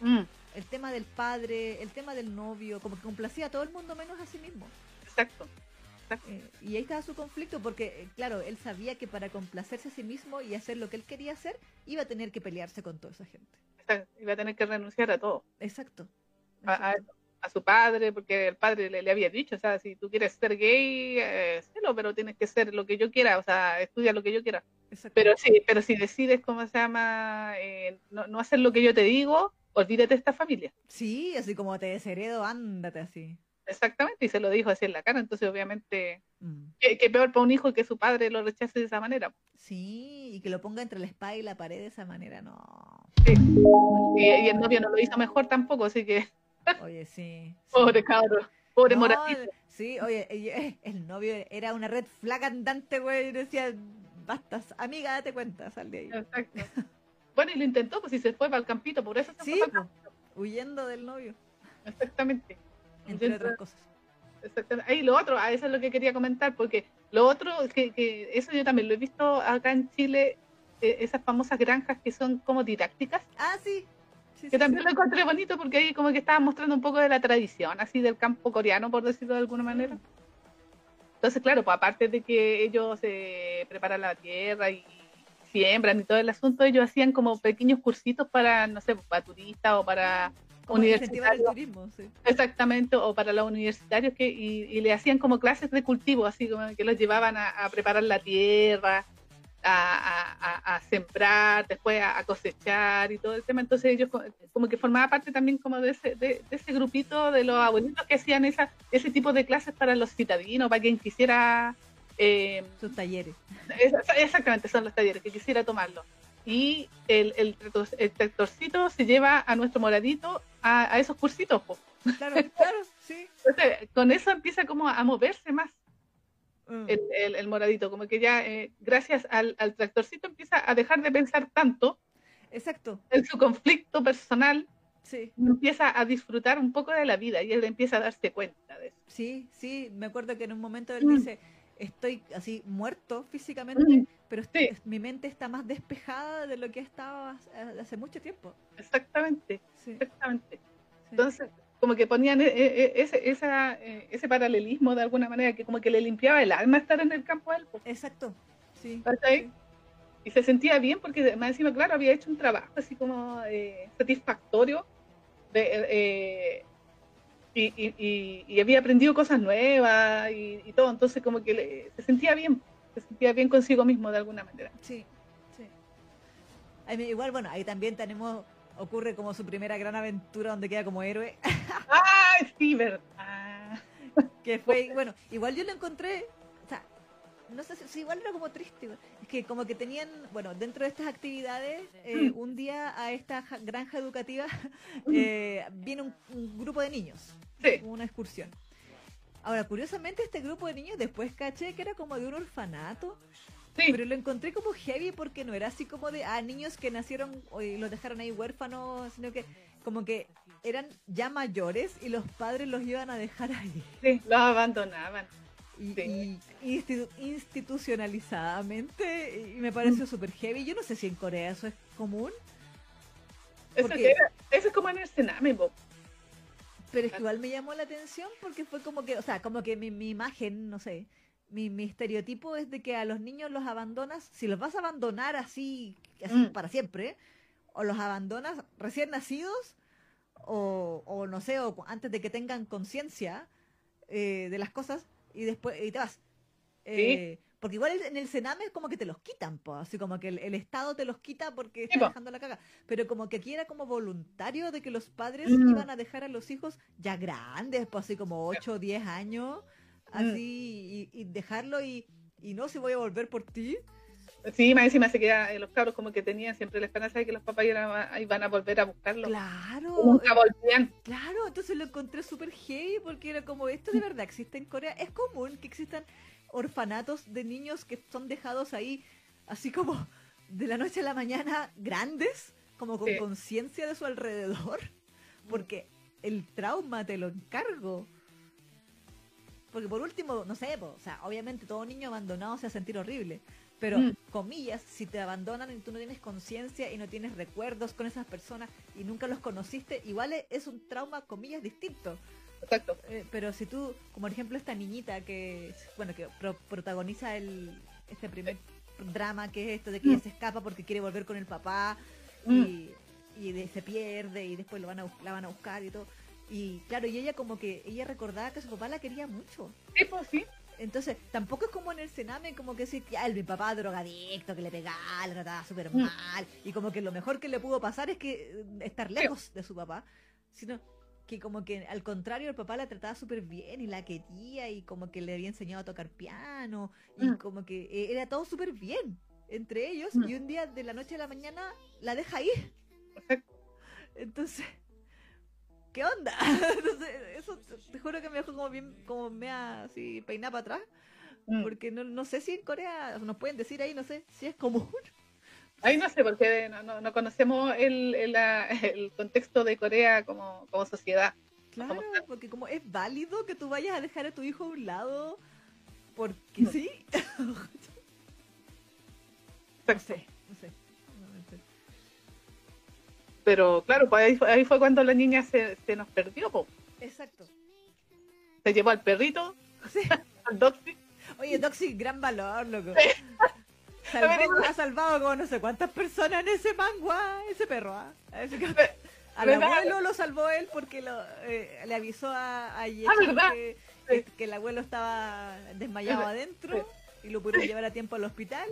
Mm. El tema del padre, el tema del novio, como que complacía a todo el mundo menos a sí mismo. Exacto. Eh, y ahí estaba su conflicto porque, eh, claro, él sabía que para complacerse a sí mismo y hacer lo que él quería hacer, iba a tener que pelearse con toda esa gente. Iba a tener que renunciar a todo. Exacto. A, su padre, porque el padre le, había dicho, o sea, si tú quieres ser gay, eh, pero tienes que ser lo que yo quiera, o sea, estudia lo que yo quiera. Pero sí, pero si decides, ¿cómo se llama? Eh, no, no hacer lo que yo te digo, olvídate de esta familia. Sí, así como te desheredo, ándate así. Exactamente, y se lo dijo así en la cara, entonces obviamente, mm. que, peor para un hijo que su padre lo rechace de esa manera. Sí, y que lo ponga entre la espada y la pared de esa manera, no. Sí. Y, el novio no lo hizo mejor tampoco, así que... Oye, sí. pobre cabrón, pobre no, Sí, oye, eh, el novio era una red flag andante, güey, y decía, bastas, amiga, date cuenta, sal de ahí. Exacto. Bueno, y lo intentó, pues si se fue para el campito, por eso se sí, fue huyendo del novio. Exactamente. Entre otras cosas. Exactamente. Ahí lo otro, a eso es lo que quería comentar, porque lo otro, es que, eso yo también lo he visto acá en Chile, eh, esas famosas granjas que son como didácticas. Ah, sí. Que también lo encontré bonito porque ahí como que estaban mostrando un poco de la tradición, así del campo coreano, por decirlo de alguna manera. Entonces, claro, pues aparte de que ellos se preparan la tierra y siembran y todo el asunto, ellos hacían como pequeños cursitos para, no sé, para turistas o para universitarios. Exactamente, o para los universitarios que y, le hacían como clases de cultivo, así como que los llevaban a, preparar la tierra a, sembrar, después a, cosechar y todo el tema. Entonces ellos como que formaba parte también como de ese, de, ese grupito de los abuelitos que hacían esa, ese tipo de clases para los citadinos, para quien quisiera... Eh, Sus talleres. exactamente, son los talleres, que quisiera tomarlo. Y el, el, tractorcito se lleva a nuestro moradito a, esos cursitos. Claro, claro, sí. Entonces, con eso empieza como a moverse más Mm. el, moradito, como que ya eh, gracias al, tractorcito empieza a dejar de pensar tanto Exacto. en su conflicto personal, sí. empieza a disfrutar un poco de la vida y él empieza a darse cuenta de eso. Sí, sí, me acuerdo que en un momento él mm. dice, estoy así muerto físicamente, mm. pero mi mente está más despejada de lo que estaba hace mucho tiempo. Exactamente, exactamente. Entonces, como que ponían eh, eh, ese, esa, eh, ese paralelismo de alguna manera, que como que le limpiaba el alma estar en el campo de él. Exacto, sí. Y se sentía bien porque más encima, claro, había hecho un trabajo así como satisfactorio de, y, y, había aprendido cosas nuevas y, todo, entonces como que se sentía bien, se sentía bien consigo mismo de alguna manera. Sí, sí. Igual, bueno, ahí también tenemos ocurre como su primera gran aventura donde queda como héroe. ¡Ay, sí, verdad! que fue, bueno, igual yo lo encontré, o sea, no sé si igual era como triste, es que como que tenían, bueno, dentro de estas actividades, eh, un día a esta granja educativa eh, viene un, grupo de niños, sí. una excursión. Ahora, curiosamente, este grupo de niños después caché que era como de un orfanato pero lo encontré como heavy porque no era así como de ah, niños que nacieron y los dejaron ahí huérfanos, sino que como que eran ya mayores y los padres los iban a dejar ahí. Sí, los abandonaban. Y, institucionalizadamente y me pareció mm. súper heavy. Yo no sé si en Corea eso es común. Eso, es como en el Sename, Pero es que igual me llamó la atención porque fue como que, o sea, como que mi, mi imagen, no sé, mi, estereotipo es de que a los niños los abandonas, si los vas a abandonar así, mm. para siempre, o los abandonas recién nacidos, o, no sé, o antes de que tengan conciencia eh, de las cosas, y después y te vas. Eh, porque igual en el Sename es como que te los quitan, así como que el, Estado te los quita porque está dejando la caga. Pero como que aquí era como voluntario de que los padres mm. iban a dejar a los hijos ya grandes, pues así como 8 o 10 años, Mm. así y, dejarlo y, y, no, si voy a volver por ti. Sí, más encima se queda, eh, los cabros como que tenían siempre la esperanza de que los papás iban a volver a buscarlo. Claro. Nunca volvían. Claro, entonces lo encontré súper heavy porque era como, esto de verdad existe en Corea. Es común que existan orfanatos de niños que son dejados ahí así como de la noche a la mañana grandes, como con conciencia de su alrededor, porque el trauma te lo encargo. Porque por último, no sé, o sea, obviamente todo niño abandonado se va a sentir horrible. Pero, mm. comillas, si te abandonan y tú no tienes conciencia y no tienes recuerdos con esas personas y nunca los conociste, igual es un trauma, comillas, distinto. Exacto. Eh, pero si tú, como por ejemplo esta niñita que, bueno, que protagoniza el, este primer drama, que es esto de que ella mm. se escapa porque quiere volver con el papá mm. y, y se pierde y después lo van a, la van a buscar y todo y claro, y ella como que, ella recordaba que su papá la quería mucho. Sí, pues sí. Entonces, tampoco es como en el Sename, como que sí, ya, el, mi papá drogadicto, que le pegaba, le trataba súper mm. mal, y como que lo mejor que le pudo pasar es que eh, estar lejos de su papá, sino que como que al contrario el papá la trataba súper bien y la quería y como que le había enseñado a tocar piano y mm. como que eh, era todo súper bien entre ellos mm. y un día de la noche a la mañana la deja ir. Entonces, ¿qué onda? Entonces, eso te juro que me dejó como bien, como me así peinada para atrás. Mm. Porque no, no sé si en Corea, nos pueden decir ahí, no sé si es común. Ahí no sé, porque no, no, conocemos el, el, el, contexto de Corea como, como sociedad. Claro, porque como es válido que tú vayas a dejar a tu hijo a un lado, porque sí. no sé, no sé. Pero claro, pues ahí, fue cuando la niña se, se nos perdió. Exacto. Se llevó al perrito, sí. al Doxy. Oye, Doxy, gran valor, loco. ha salvado como no sé cuántas personas en ese mangua, ese perro. ¿ah? Al abuelo lo salvó él porque lo, eh, le avisó a, a ah, que, el abuelo estaba desmayado adentro y lo pudieron llevar a tiempo al hospital.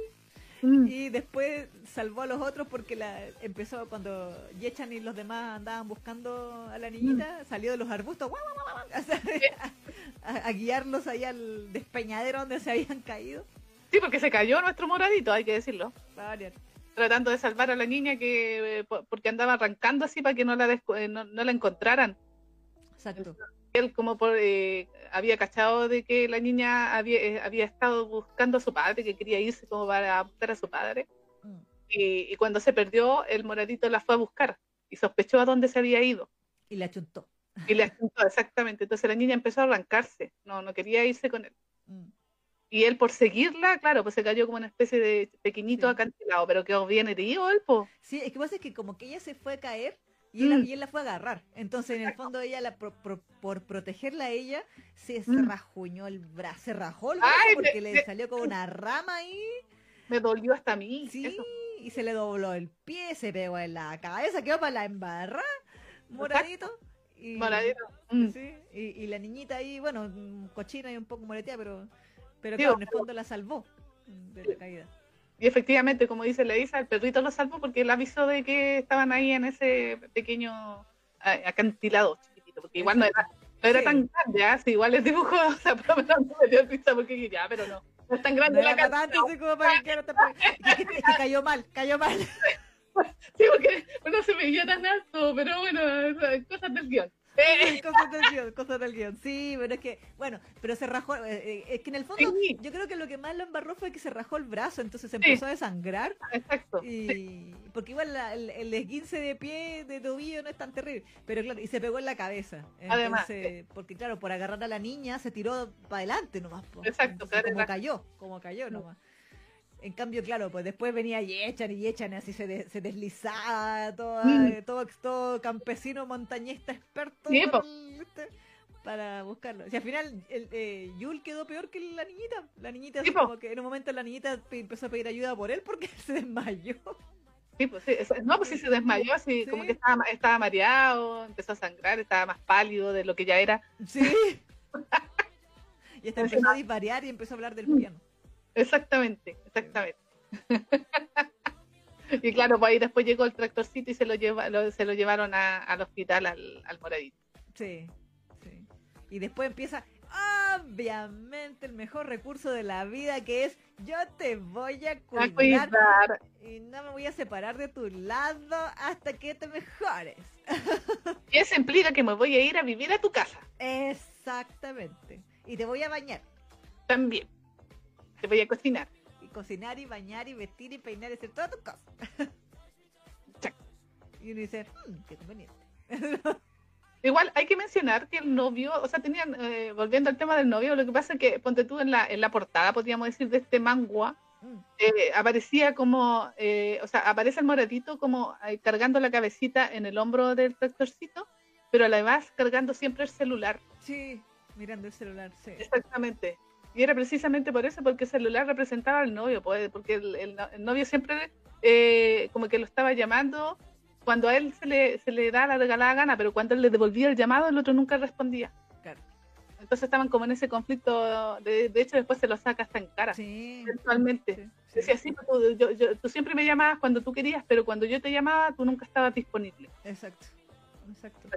Mm. Y después salvó a los otros porque la empezó cuando Yechan y los demás andaban buscando a la niñita, mm. salió de los arbustos a, guiarlos ahí al despeñadero donde se habían caído. Sí, porque se cayó nuestro moradito, hay que decirlo. Tratando de salvar a la niña que eh, porque andaba arrancando así para que no la, eh, no, la encontraran. Exacto. Él como por, eh, había cachado de que la niña había, había estado buscando a su padre, que quería irse como para buscar a su padre. Mm. Y, cuando se perdió, el moradito la fue a buscar y sospechó a dónde se había ido. Y la chuntó. Y la chuntó, exactamente. Entonces la niña empezó a arrancarse, no, no quería irse con él. Mm. Y él por seguirla, claro, pues se cayó como una especie de pequeñito acantilado, pero quedó bien herido él, pues. Sí, es que pasa que como que ella se fue a caer y, él, mm. y él la fue a agarrar. Entonces, en el fondo, ella, la, por protegerla a ella, se, mm. rajuñó el brazo, se rajó el brazo porque le salió como una rama ahí. Me dolió hasta a mí. Sí, y se le dobló el pie, se pegó en la cabeza, quedó para la embarra, moradito. Y, moradito. Mm. Sí, y, la niñita ahí, bueno, cochina y un poco moleteada, pero pero claro, en el fondo la salvó de la caída. Y efectivamente, como dice Leisa, el perrito lo salvó porque él avisó de que estaban ahí en ese pequeño acantilado chiquitito, porque igual no era, no era tan grande, ¿ah? igual el dibujo, o sea, por lo menos me dio risa porque ya, pero no. No es tan grande no la cara. como para que, que, que, cayó mal, cayó mal. Sí, porque no se me vio tan alto, pero bueno, cosas del guion. Cosas del guion, cosas del guion. Sí, pero es que, bueno, pero se rajó. Eh, eh, es que en el fondo, yo creo que lo que más lo embarró fue que se rajó el brazo, entonces se empezó a desangrar. Exacto. Y, Porque igual el, el, esguince de pie, de tobillo, no es tan terrible. Pero claro, y se pegó en la cabeza. Además. Porque claro, por agarrar a la niña se tiró para adelante nomás. Exacto, claro. Como cayó, como cayó nomás. En cambio, claro, pues después venía y echan y echan, así se, se deslizaba todo, mm. todo, todo, campesino montañista experto para buscarlo. O sea, al final el, eh, Yul quedó peor que la niñita. La niñita, como que en un momento la niñita empezó a pedir ayuda por él porque se desmayó. Sí, pues sí, no, pues sí se desmayó, así como que estaba, estaba mareado, empezó a sangrar, estaba más pálido de lo que ya era. Sí. y hasta empezó a disvariar y empezó a hablar del piano. Exactamente, exactamente. y claro, pues ahí después llegó el tractorcito y se lo, lleva, se lo llevaron al hospital al, al moradito. Sí, sí. Y después empieza, obviamente, el mejor recurso de la vida que es yo te voy a cuidar, y no me voy a separar de tu lado hasta que te mejores. y eso implica que me voy a ir a vivir a tu casa. Exactamente. Y te voy a bañar. También. Te voy a cocinar. Y cocinar y bañar y vestir y peinar y hacer todas tus cosas. y uno dice, mmm, qué conveniente. Igual hay que mencionar que el novio, o sea, tenían, eh, volviendo al tema del novio, lo que pasa es que, ponte tú en la, en la portada, podríamos decir, de este mangua, mm. eh, aparecía como, eh, o sea, aparece el moratito como cargando la cabecita en el hombro del tractorcito, pero además cargando siempre el celular. Sí, mirando el celular, sí. Exactamente. Y era precisamente por eso, porque el celular representaba al novio, pues, porque el, novio siempre eh, como que lo estaba llamando cuando a él se le, se le da la regalada gana, pero cuando él le devolvía el llamado, el otro nunca respondía. Claro. Entonces estaban como en ese conflicto, de, hecho después se lo saca hasta en cara, sí, virtualmente. Decía, sí, tú, tú siempre me llamabas cuando tú querías, pero cuando yo te llamaba, tú nunca estabas disponible. Exacto, exacto.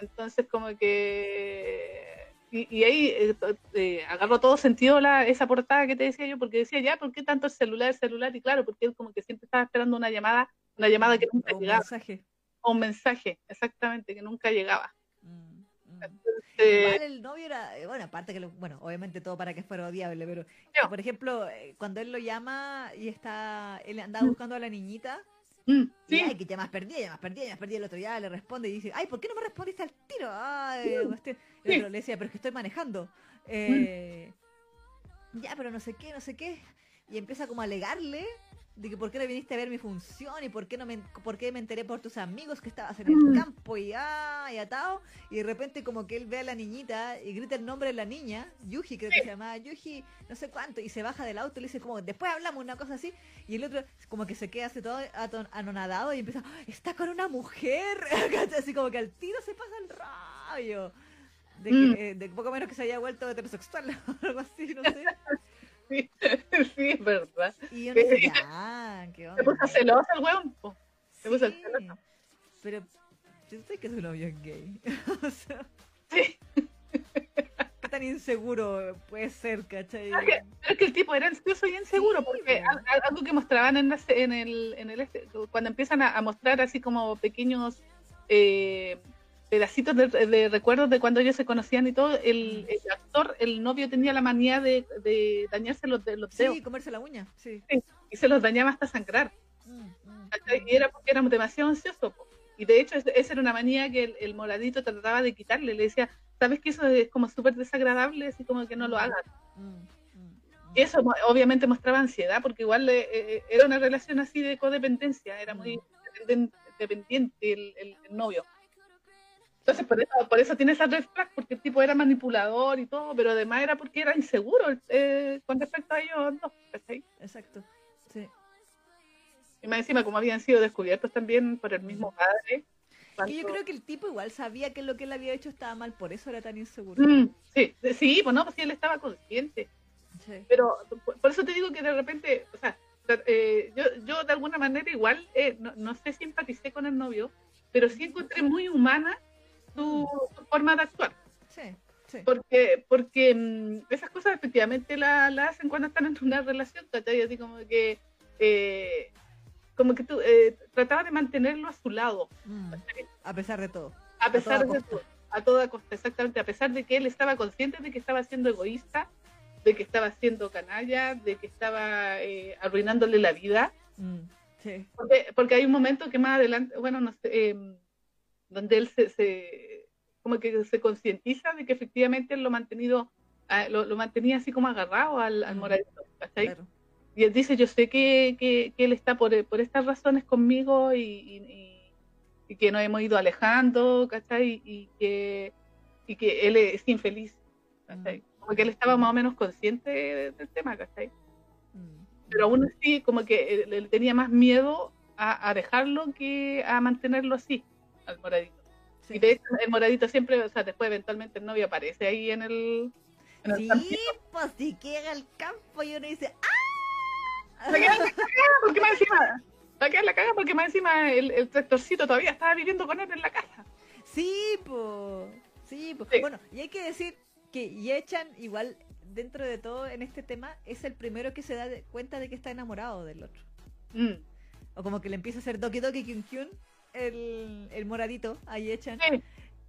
Entonces como que y, ahí eh, eh, agarró todo sentido la, esa portada que te decía yo, porque decía, ya, ¿por qué tanto el celular, el celular? Y claro, porque él como que siempre estaba esperando una llamada, una llamada que nunca llegaba. Un mensaje. O un mensaje, exactamente, que nunca llegaba. Mm, mm. el novio era, eh, bueno, aparte que, bueno, obviamente todo para que fuera odiable, pero, por ejemplo, cuando él lo llama y está, él andaba buscando a la niñita, Mm, sí. ay, que ya más perdí, ya más perdí, ya más perdí. El otro ya le responde y dice, ay, ¿por qué no me respondiste al tiro? Ay, el otro le decía, pero es que estoy manejando. Eh, Ya, pero no sé qué, no sé qué. Y empieza como a alegarle de que por qué no viniste a ver mi función y por qué no me, por qué me enteré por tus amigos que estabas en el mm. campo y ah, y atado y de repente como que él ve a la niñita y grita el nombre de la niña, Yuji creo que se llama Yuji, no sé cuánto, y se baja del auto y le dice como, después hablamos una cosa así, y el otro como que se queda así todo anonadado y empieza, está con una mujer, así como que al tiro se pasa el rabio. De, que, mm. eh, de poco menos que se haya vuelto heterosexual o algo así, no sé. sí, sí, es verdad. Y yo no sé, ah, qué onda. Se puso celoso el weón, Se puso celoso. Pero yo sé que su novio es gay. o sea, sí. ¿Qué tan inseguro puede ser, cachai? Es que, es que el tipo era ansioso y inseguro, porque algo que mostraban en, en, el, en el este, cuando empiezan a, mostrar así como pequeños eh, pedacitos de, recuerdos de cuando ellos se conocían y todo, el, mm. actor, el novio tenía la manía de, dañarse los, los dedos. Sí, comerse la uña, sí. y se los dañaba hasta sangrar. Mm, mm, y era porque era demasiado ansioso. Y de hecho, esa era una manía que el, moradito trataba de quitarle. Le decía, ¿sabes que eso es como súper desagradable? Así como que no lo hagas. Y eso obviamente mostraba ansiedad, porque igual eh, eh, era una relación así de codependencia, era muy dependiente el, el novio. Entonces, por eso, por eso tiene esa red flag, porque el tipo era manipulador y todo, pero además era porque era inseguro eh, con respecto a ellos dos. Exacto, sí. Y más encima, como habían sido descubiertos también por el mismo padre. Y yo creo que el tipo igual sabía que lo que él había hecho estaba mal, por eso era tan inseguro. Mm, sí, sí, pues no, pues él estaba consciente. Pero por eso te digo que de repente, o sea, eh, yo, yo de alguna manera igual, eh, no, no sé si empaticé con el novio, pero sí encontré muy humana tu, forma de actuar. Sí, sí. Porque, porque mm, esas cosas efectivamente las la hacen cuando están en una relación, ¿cachai? Así como que, eh, como que tú eh, trataba de mantenerlo a su lado. Mm, a pesar de todo. A pesar de todo. A toda costa, exactamente. A pesar de que él estaba consciente de que estaba siendo egoísta, de que estaba siendo canalla, de que estaba eh, arruinándole la vida. Mm, sí. porque, porque, hay un momento que más adelante, bueno, no sé, em, donde él se, como que se concientiza de que efectivamente él lo mantenido ah, lo, mantenía así como agarrado al, al moradito, Y él dice, yo sé que, que, él está por, por, estas razones conmigo y, y, que nos hemos ido alejando, ¿cachai? Y que, y que él es infeliz, ¿cachai? Como que él estaba más o menos consciente del tema, ¿cachai? Pero aún así, como que él, tenía más miedo a, a dejarlo que a mantenerlo así al moradito. Y de hecho, el moradito siempre, o sea, después eventualmente el novio aparece ahí en el. sí, pues si queda el campo y uno dice ¡Ah! La cagada porque más encima. Se queda la cagada porque más encima el, el, tractorcito todavía estaba viviendo con él en la casa. Sí, pues. Sí, pues. Bueno, y hay que decir que Yechan, igual, dentro de todo en este tema, es el primero que se da cuenta de que está enamorado del otro. Mm. O como que le empieza a hacer doki doki kyun kyun el, el moradito, ahí echan.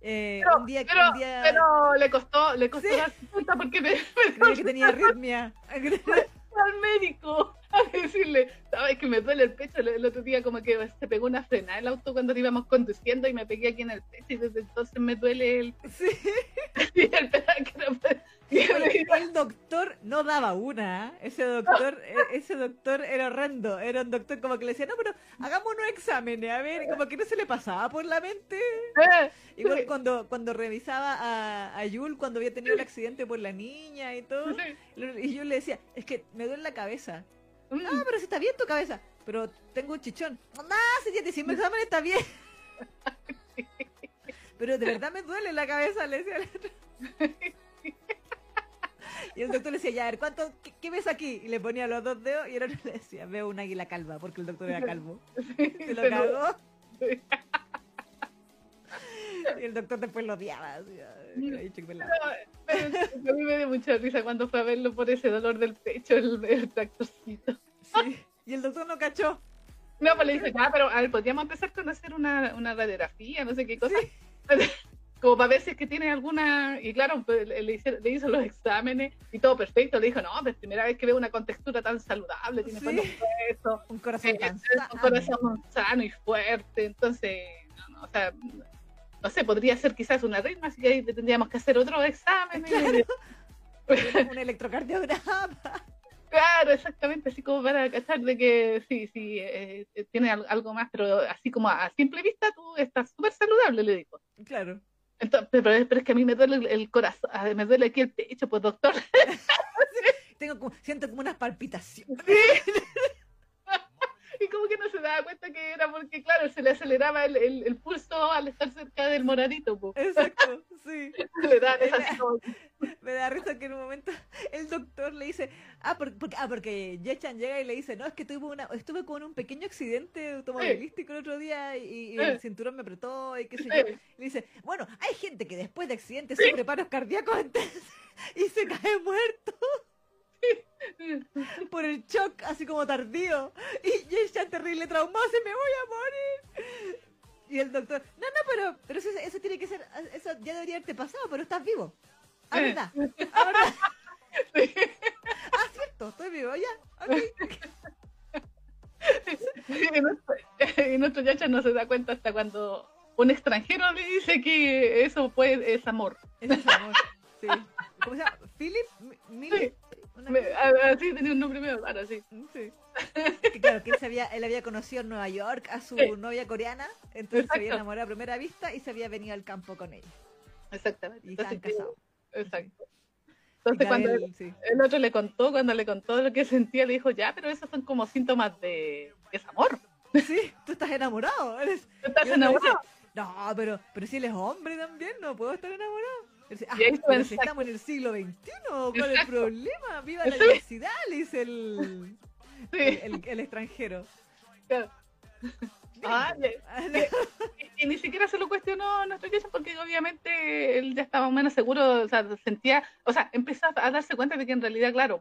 Eh, pero, un día, pero, un día... pero le costó, le costó la puta porque me, me que tenía arritmia. al médico a decirle, sabes que me duele el pecho, el, otro día como que se pegó una frena el auto cuando íbamos conduciendo y me pegué aquí en el pecho y desde entonces me duele el... Sí. y el, el doctor no daba una, ¿eh? ese doctor, e, ese doctor era horrendo, era un doctor como que le decía, no, pero hagamos unos exámenes, a ver, como que no se le pasaba por la mente. Igual cuando, cuando revisaba a, a Yul cuando había tenido el accidente por la niña y todo, y yo le decía, es que me duele la cabeza. Mm. Ah, pero si está bien tu cabeza. Pero tengo un chichón. No, si ya te hicimos examen está bien. pero de verdad me duele la cabeza, le decía. Y el doctor le decía, ya, a ver, ¿cuánto, qué, ves aquí? Y le ponía los dos dedos y el otro le decía, veo un águila calva, porque el doctor era calvo. Se lo cagó. Y el doctor después lo odiaba. Así, pero, a mí me dio mucha risa cuando fue a verlo por ese dolor del pecho, el, el tractorcito. Sí, y el doctor no cachó. No, pues le dice, ah, pero a ver, podríamos empezar con hacer una, una radiografía, no sé qué cosa. Como para ver si es que tiene alguna, y claro, pues, le, hizo, los exámenes y todo perfecto, le dijo, no, pues primera vez que veo una contextura tan saludable, tiene sí. un corazón eh, un corazón sano y fuerte, entonces, no, o sea, no sé, podría ser quizás una ritmo, así que ahí tendríamos que hacer otro examen. un electrocardiograma. Claro, exactamente, así como para cachar de que sí, sí, eh, tiene algo más, pero así como a simple vista tú estás súper saludable, le digo. Claro pero, es, que a mí me duele el, corazón, ah, me duele aquí el pecho, pues doctor. Tengo como, siento como unas palpitaciones. y como que no se daba cuenta que era porque, claro, se le aceleraba el, el, pulso al estar cerca del moradito. Exacto, sí. Le da me da risa que en un momento el doctor le dice, ah, porque, ah, porque Yechan llega y le dice, no, es que tuve una, estuve con un pequeño accidente automovilístico el otro día y, el cinturón me apretó y qué sé yo. Le dice, bueno, hay gente que después de accidentes sufre paros cardíacos y se cae muerto. por el shock, así como tardío. Y Yechan terrible traumado, se me voy a morir. Y el doctor, no, no, pero, pero eso, eso tiene que ser, eso ya debería haberte pasado, pero estás vivo. Ah, verdad. Ah, verdad. ah, cierto, estoy vivo, ya. Okay. y, nuestro, y nuestro yacha no se da cuenta hasta cuando un extranjero le dice que eso puede, es amor. Eso es amor, sí. ¿Cómo se llama? ¿Philip? ¿Milip? Sí. Tenía un nombre medio raro, sí. Sí. claro, que él, había, él había conocido en Nueva York a su novia coreana, entonces se había enamorado a primera vista y se había venido al campo con ella. Exactamente. Y estaban casados. Exacto. Entonces cuando el, otro le contó, cuando le contó lo que sentía, le dijo, ya, pero esos son como síntomas de desamor. Sí, tú estás enamorado. Eres... ¿Tú estás enamorado? no, pero, pero si él es hombre también, no puedo estar enamorado. Ah, estamos en el siglo XXI, ¿cuál es el problema? ¡Viva la diversidad! Le dice el, el, el, extranjero. Claro. Ah, y, ni siquiera se lo cuestionó nuestro Jason porque obviamente él ya estaba menos seguro, o sea, sentía, o sea, empezó a darse cuenta de que en realidad, claro,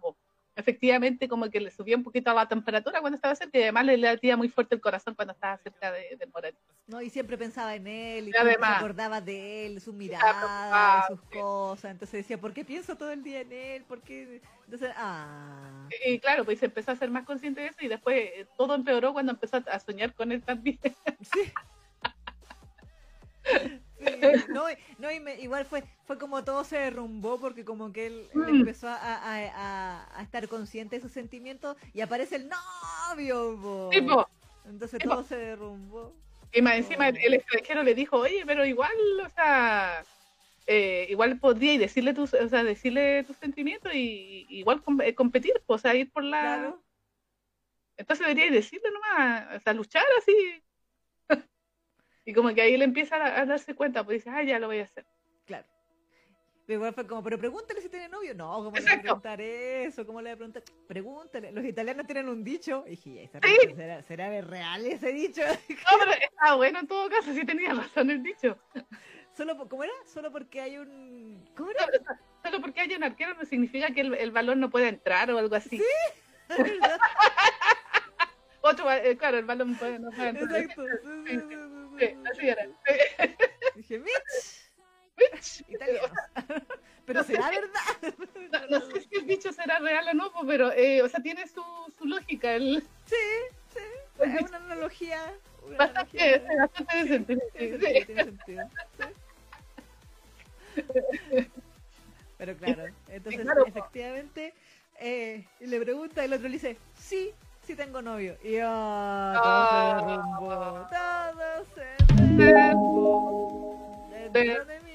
efectivamente como que le subía un poquito la temperatura cuando estaba cerca y además le latía muy fuerte el corazón cuando estaba cerca de, del. No, y siempre pensaba en él y, se acordaba de él, su mirada, sus cosas, entonces decía, ¿por qué pienso todo el día en él? ¿Por qué? Entonces, ah. Y claro, pues se empezó a ser más consciente de eso y después eh, todo empeoró cuando empezó a soñar con él también. Sí. no, no igual fue fue como todo se derrumbó porque como que él, mm. empezó a, estar consciente de sus sentimientos y aparece el novio. Entonces todo se derrumbó. Y más encima el, extranjero le dijo, oye, pero igual, o sea, eh, igual podría decirle tus, o sea, decirle tus sentimientos y igual eh, competir, o sea, ir por la... Entonces debería decirle nomás, o sea, luchar así, y como que ahí él empieza a, darse cuenta, pues dice, ah, ya lo voy a hacer. Claro. Pero igual fue como, pero pregúntale si tiene novio. No, ¿cómo le voy a preguntar eso? ¿Cómo le voy a preguntar? Pregúntale. Los italianos tienen un dicho. Y dije, ¿será, ¿será real ese dicho? No, pero está bueno en todo caso, sí tenía razón el dicho. Solo, ¿Cómo era? Solo porque hay un... ¿Cómo era? solo porque hay un arquero no significa que el, el balón no pueda entrar o algo así. Sí, Otro, eh, claro, el balón puede, no puede entrar. Exacto. Sí, Sí, así era. Dije, Mitch. Mitch. Italiano. pero será verdad. No, sé si el bicho será real o no, pero, eh, o sea, tiene su, su lógica. El... Sí, sí. Es una analogía. Una bastante, analogía, bastante decente. Sí, sí, tiene sentido. Pero claro, entonces efectivamente eh, le pregunta, el otro le dice, sí, sí tengo novio. Y oh, todo se derrumbó. Todo se derrumbó. Dentro de mí.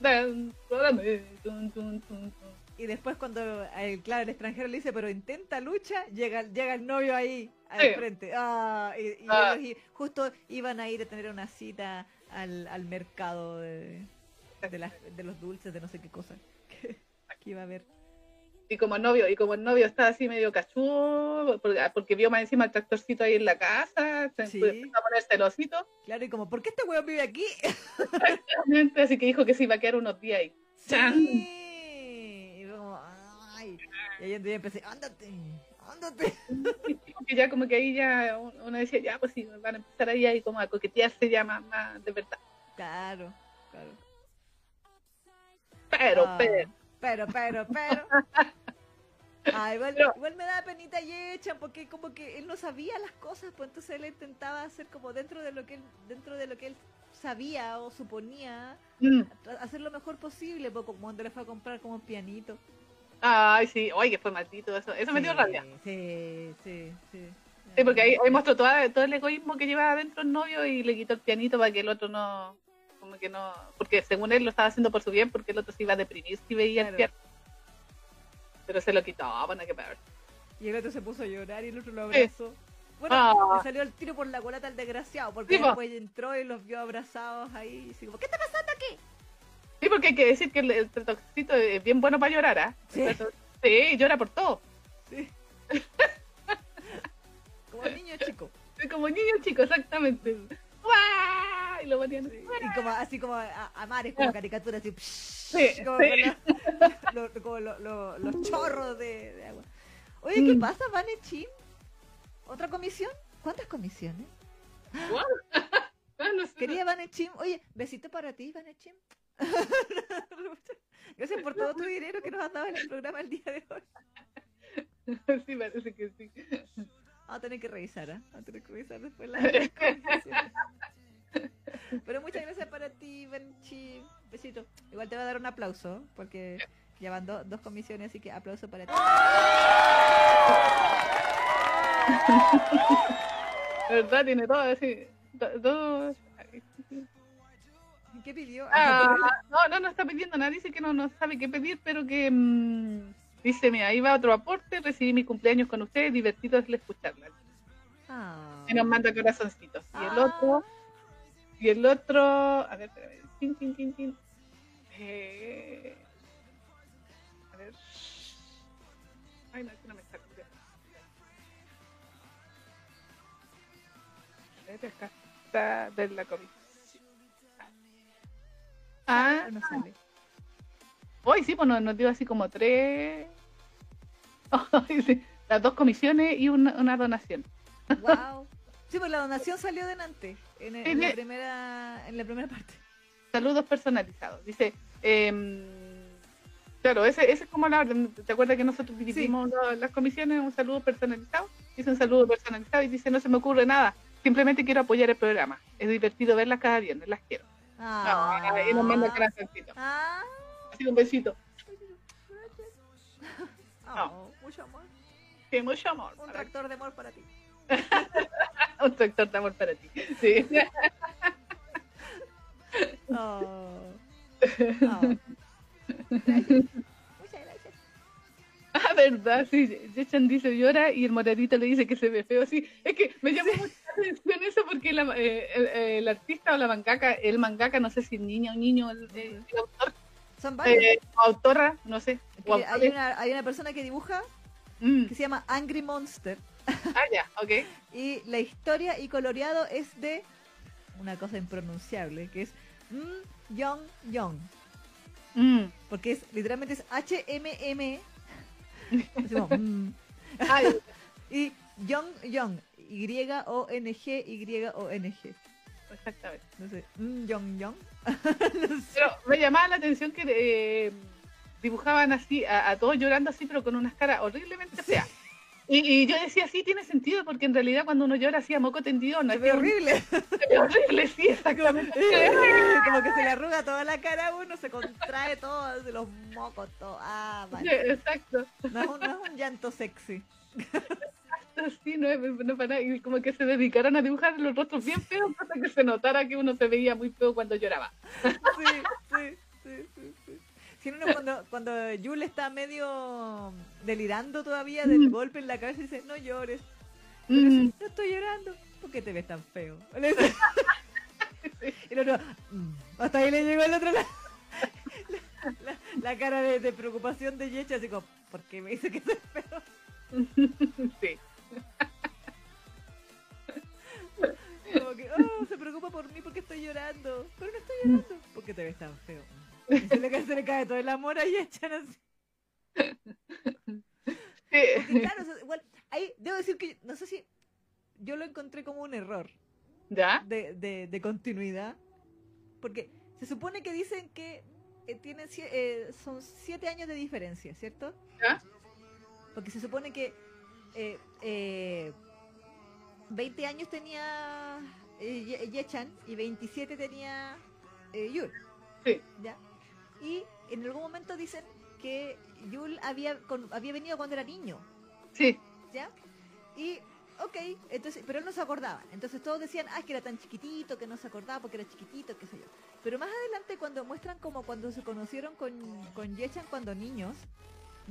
Dentro de mí. Y después cuando el, claro, el extranjero le dice, pero intenta lucha, llega, llega el novio ahí al frente. Ah, y, ah. Ellos, justo iban a ir a tener una cita al, al mercado de, de, las, de los dulces, de no sé qué cosa. Que aquí iba a ver y como novio, y como el novio estaba así medio cachudo, porque, vio más encima el tractorcito ahí en la casa, se empezó a poner celosito. Claro, y como, ¿por qué este weón vive aquí? Exactamente, así que dijo que se iba a quedar unos días ahí. Sí. Y como, ay. Y ahí empecé, ándate, ándate. Y ya como que ahí ya uno decía, ya, pues sí, van a empezar ahí, ahí como a coquetearse ya más, más de verdad. Claro, claro. Pero, ah. pero pero, pero, pero. Ah, igual, me da penita y hecha porque como que él no sabía las cosas, pues entonces él intentaba hacer como dentro de lo que él, dentro de lo que él sabía o suponía, mm. hacer lo mejor posible, pues como cuando le fue a comprar como un pianito. Ay, sí, oye, que fue maldito eso, eso me dio rabia. Sí, sí, sí. Sí, porque ahí, ahí mostró todo, todo el egoísmo que llevaba adentro el novio y le quitó el pianito para que el otro no, como que no, porque según él lo estaba haciendo por su bien, porque el otro se iba a deprimir si veía el piano. Pero se lo quitó, bueno, que peor. Y el otro se puso a llorar y el otro lo abrazó. Bueno, ah. le salió el tiro por la colata al desgraciado, porque después entró y los vio abrazados ahí. Y así como, ¿qué está pasando aquí? Sí, porque hay que decir que el, el es bien bueno para llorar, ¿ah? Sí. Sí, llora por todo. Sí. como niño chico. Como niño chico, exactamente. Y lo ponían Y como, así como a, mares, como caricaturas, así. Sí, como, como los chorros de, agua. Oye, ¿qué mm. pasa, Vanechim? ¿Otra comisión? ¿Cuántas comisiones? no sé. Quería Vanechim. Oye, besito para ti, Vanechim. Gracias por todo tu dinero que nos has dado en el programa el día de hoy. Sí, parece que sí. Vamos a tener que revisar, ¿eh? Vamos a tener que revisar después la Pero muchas gracias para ti, Benchi. Besito. Igual te voy a dar un aplauso, porque ya van dos comisiones, así que aplauso para ti. ¿Verdad? Tiene todo así. Dos. ¿Qué pidió? Ah, no, no, no está pidiendo nada. Dice que no, no sabe qué pedir, pero que. Mmm, dice, mira, ahí va otro aporte. Recibí mi cumpleaños con ustedes. Divertido es escucharla. Ah. Y nos manda corazoncitos. Y el otro. Y el otro. A ver, espérame. Chin, chin, chin, chin. Eh, a ver. Ay, no, que no me está A ver, acá está de la COVID. Ah, no sale. Hoy sí, pues nos, dio así como tres. las dos comisiones y una, una donación. Wow. Sí, pues la donación salió delante, en, en, la, primera, en la primera parte. Saludos personalizados. Dice, eh, claro, ese, ese es como la orden. ¿Te acuerdas que nosotros dividimos las comisiones? Un saludo personalizado. Dice un saludo personalizado y dice, no se me ocurre nada. Simplemente quiero apoyar el programa. Es divertido verlas cada viernes, las quiero. Ah. y nos manda corazoncito. Ah. Así un besito. Oh, Mucho amor. Sí, mucho amor. Un tractor de amor para ti. un tractor de amor para ti. Sí. oh. oh. Muchas gracias. Ah, verdad, sí. Jechan dice llora y el moradito le dice que se ve feo. Sí, es que me llama mucho la atención eso porque la, eh, el, artista o la mangaka, el mangaka, no sé si el niño o niño, el, el, autor. Son varios. Eh, autora, no sé. Hay una, hay una persona que dibuja mm. que se llama Angry Monster. Ah, ya, ok. y la historia y coloreado es de una cosa impronunciable, que es mm, Young Young. Mm. Porque es literalmente es H-M-M. mm. y Young Young. Y-O-N-G, Y-O-N-G. Exactamente. No sé, mm, Young Young. Pero me llamaba la atención que eh, dibujaban así, a, todos llorando así, pero con unas caras horriblemente feas. Y, yo decía, sí, tiene sentido, porque en realidad cuando uno llora así a moco tendido, no es horrible. Horrible, sí, exactamente. Como que se le arruga toda la cara uno, se contrae todo, los mocos, todo. Ah, vale. exacto. No es, un, no es un llanto sexy. Exacto, sí, no, no para Y como que se dedicaron a dibujar los rostros bien feos para que se notara que uno se veía muy feo cuando lloraba. Sí, sí. Sí cuando, cuando Yul está medio delirando todavía del mm. golpe en la cabeza dice, no llores. Mm. no estoy llorando. ¿Por qué te ves tan feo? y el otro, mm". hasta ahí le llegó el otro lado. La, cara de, preocupación de Yecha, así como, ¿por qué me dice que soy feo? Sí. Como que, oh, se preocupa por mí porque estoy llorando. Pero no estoy llorando. ¿Por qué te ves tan feo? Se le, se le cae todo el amor ahí echan así. claro, igual, ahí debo decir que no sé si yo lo encontré como un error. ¿Ya? De, de, de continuidad. Porque se supone que dicen que eh, tienen, eh, son siete años de diferencia, ¿cierto? ¿Ya? Porque se supone que eh, 20 años tenía eh, Yechan y 27 tenía eh, Yul. Sí. ¿Ya? Y en algún momento dicen que Yul había, había venido cuando era niño. Sí. ¿Ya? Y, ok, entonces, pero él no se acordaba. Entonces todos decían, ah, que era tan chiquitito, que no se acordaba porque era chiquitito, qué sé yo. Pero más adelante cuando muestran como cuando se conocieron con, con Yechan cuando niños,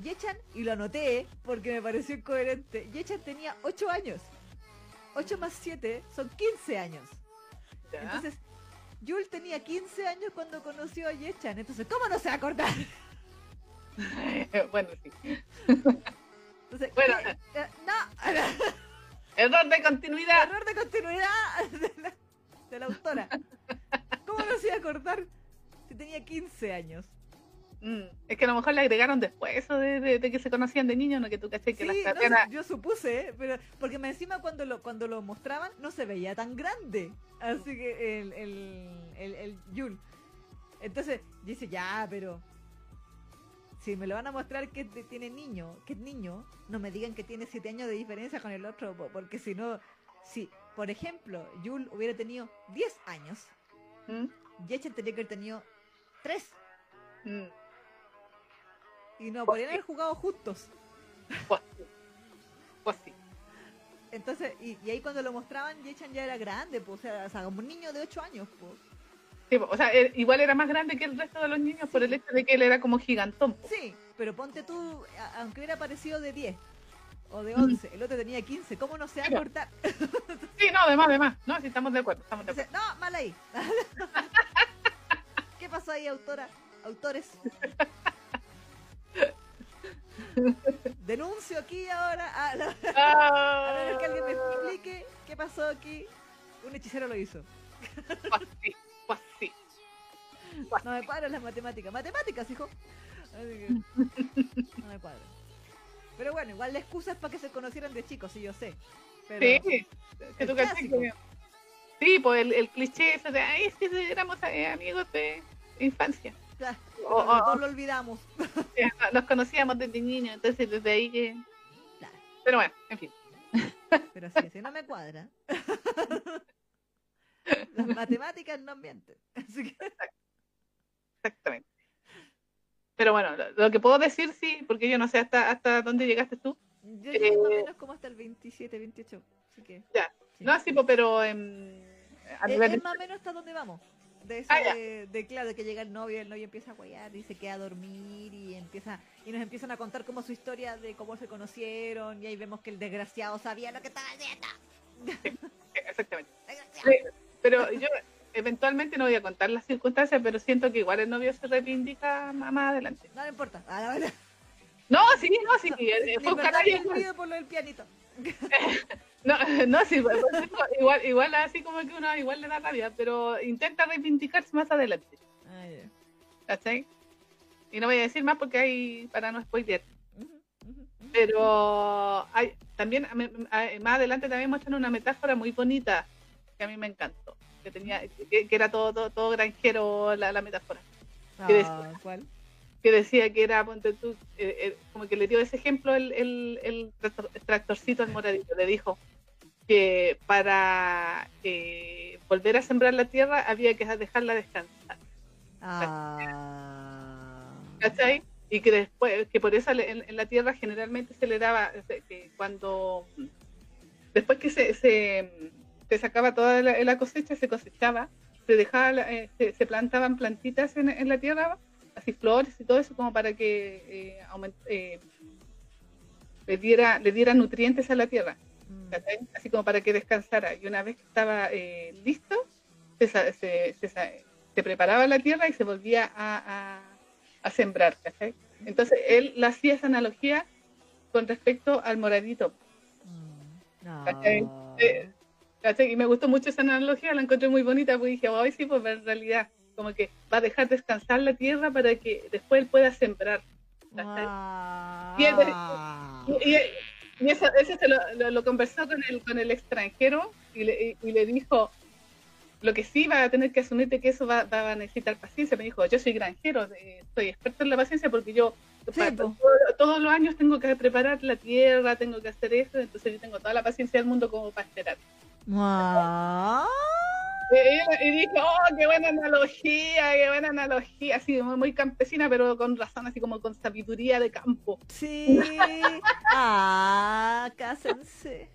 Yechan, y lo anoté porque me pareció incoherente, Yechan tenía 8 años. 8 más 7 son 15 años. Entonces, Yul tenía 15 años cuando conoció a Yechan, entonces, ¿cómo no se va a acordar? bueno, sí. Entonces, bueno, eh, no. Error de continuidad. Error de continuidad de la, autora. ¿Cómo no se iba a acordar si tenía 15 años? Mm, es que a lo mejor le agregaron después eso de, que se conocían de niños, no que tú caché que las carreras... yo supuse, ¿eh? pero porque me encima cuando lo cuando lo mostraban no se veía tan grande. Así que el, el, el, el Yul. Entonces dice, ya, pero si me lo van a mostrar que tiene niño, que es niño, no me digan que tiene 7 años de diferencia con el otro, porque si no, si, por ejemplo, Yul hubiera tenido 10 años, ¿Mm? Yechen tendría que haber tenido 3. Mm. Y no podrían haber jugado juntos. Pues sí. Pues sí. Entonces, y, ahí cuando lo mostraban, Yechan ya era grande, pues, o sea, o sea, como un niño de 8 años, pues o sea, igual era más grande que el resto de los niños por el hecho de que él era como gigantón. Sí, pero ponte tú, aunque hubiera parecido de 10 o de 11, el otro tenía 15, ¿cómo no se va a cortar? sí, no, además, además, no, sí, estamos de acuerdo, estamos de acuerdo. No, mal ahí. ¿Qué pasó ahí, autora? Autores. Denuncio aquí ahora. A, a ver que alguien me explique qué pasó aquí. Un hechicero lo hizo. No me cuadran las matemáticas. Matemáticas, hijo. no me cuadran. Pero bueno, igual la excusa es para que se conocieran de chicos, sí, yo sé. sí, que tú Sí, pues el, el cliché ese de, ay, es que éramos eh, amigos de infancia. O, lo olvidamos. Nos conocíamos desde niños, entonces desde ahí que... Claro. Pero bueno, en fin. Pero sí, si no me cuadra. Las matemáticas no mienten. Así que... Exactamente. Pero bueno, lo, que puedo decir sí, porque yo no sé hasta hasta dónde llegaste tú. Yo llegué más o menos como hasta el 27, 28. Así que, ya. No, sí, pero en, a es, más o menos hasta dónde vamos. De, eso ah, de, claro, de que llega el novio, el novio empieza a guayar y se queda a dormir y empieza y nos empiezan a contar como su historia de cómo se conocieron y ahí vemos que el desgraciado sabía lo que estaba haciendo. exactamente. pero yo eventualmente no voy a contar las circunstancias, pero siento que igual el novio se reivindica más adelante. No le importa, a la verdad. No, sí, no, sí, fue un canal por lo del pianito. no, no, sí, pues, igual, igual así como que uno igual le da rabia, pero intenta reivindicarse más adelante. Ah, ¿Cachai? Y no voy a decir más porque hay, para no spoilear. Pero hay, también más adelante también muestran una metáfora muy bonita que a mí me encantó que tenía que, era todo, todo, granjero la, metáfora. que, decía, ah, que decía que era, ponte tú, eh, eh, como que le dio ese ejemplo el, el, tractorcito al moradito, le dijo que para eh, volver a sembrar la tierra había que dejarla descansar. Ah. ¿Cachai? Y que después, que por eso en, la tierra generalmente se le daba, que cuando, después que se, se se sacaba toda la, cosecha, se cosechaba, se dejaba, eh, se, plantaban plantitas en, la tierra, así flores y todo eso, como para que eh, eh, le, diera, le diera nutrientes a la tierra, mm. así como para que descansara. Y una vez que estaba listo, se, se, preparaba la tierra y se volvía a, sembrar. Entonces él le hacía esa analogía con respecto al moradito. Mm. Y me gustó mucho esa analogía, la encontré muy bonita, porque dije, hoy sí, pues en realidad, como que va a dejar descansar la tierra para que después él pueda sembrar. Y, eso, se lo, conversó con el, con el extranjero y le, y, le dijo, lo que sí va a tener que asumirte que eso va, va, a necesitar paciencia. Me dijo, yo soy granjero, soy experto en la paciencia porque yo todos los años tengo que preparar la tierra, tengo que hacer eso, entonces yo tengo toda la paciencia del mundo como para esperar. Y, dijo, oh, qué buena analogía, qué buena analogía, así muy, campesina, pero con razón, así como con sabiduría de campo. Sí. ah, cásense.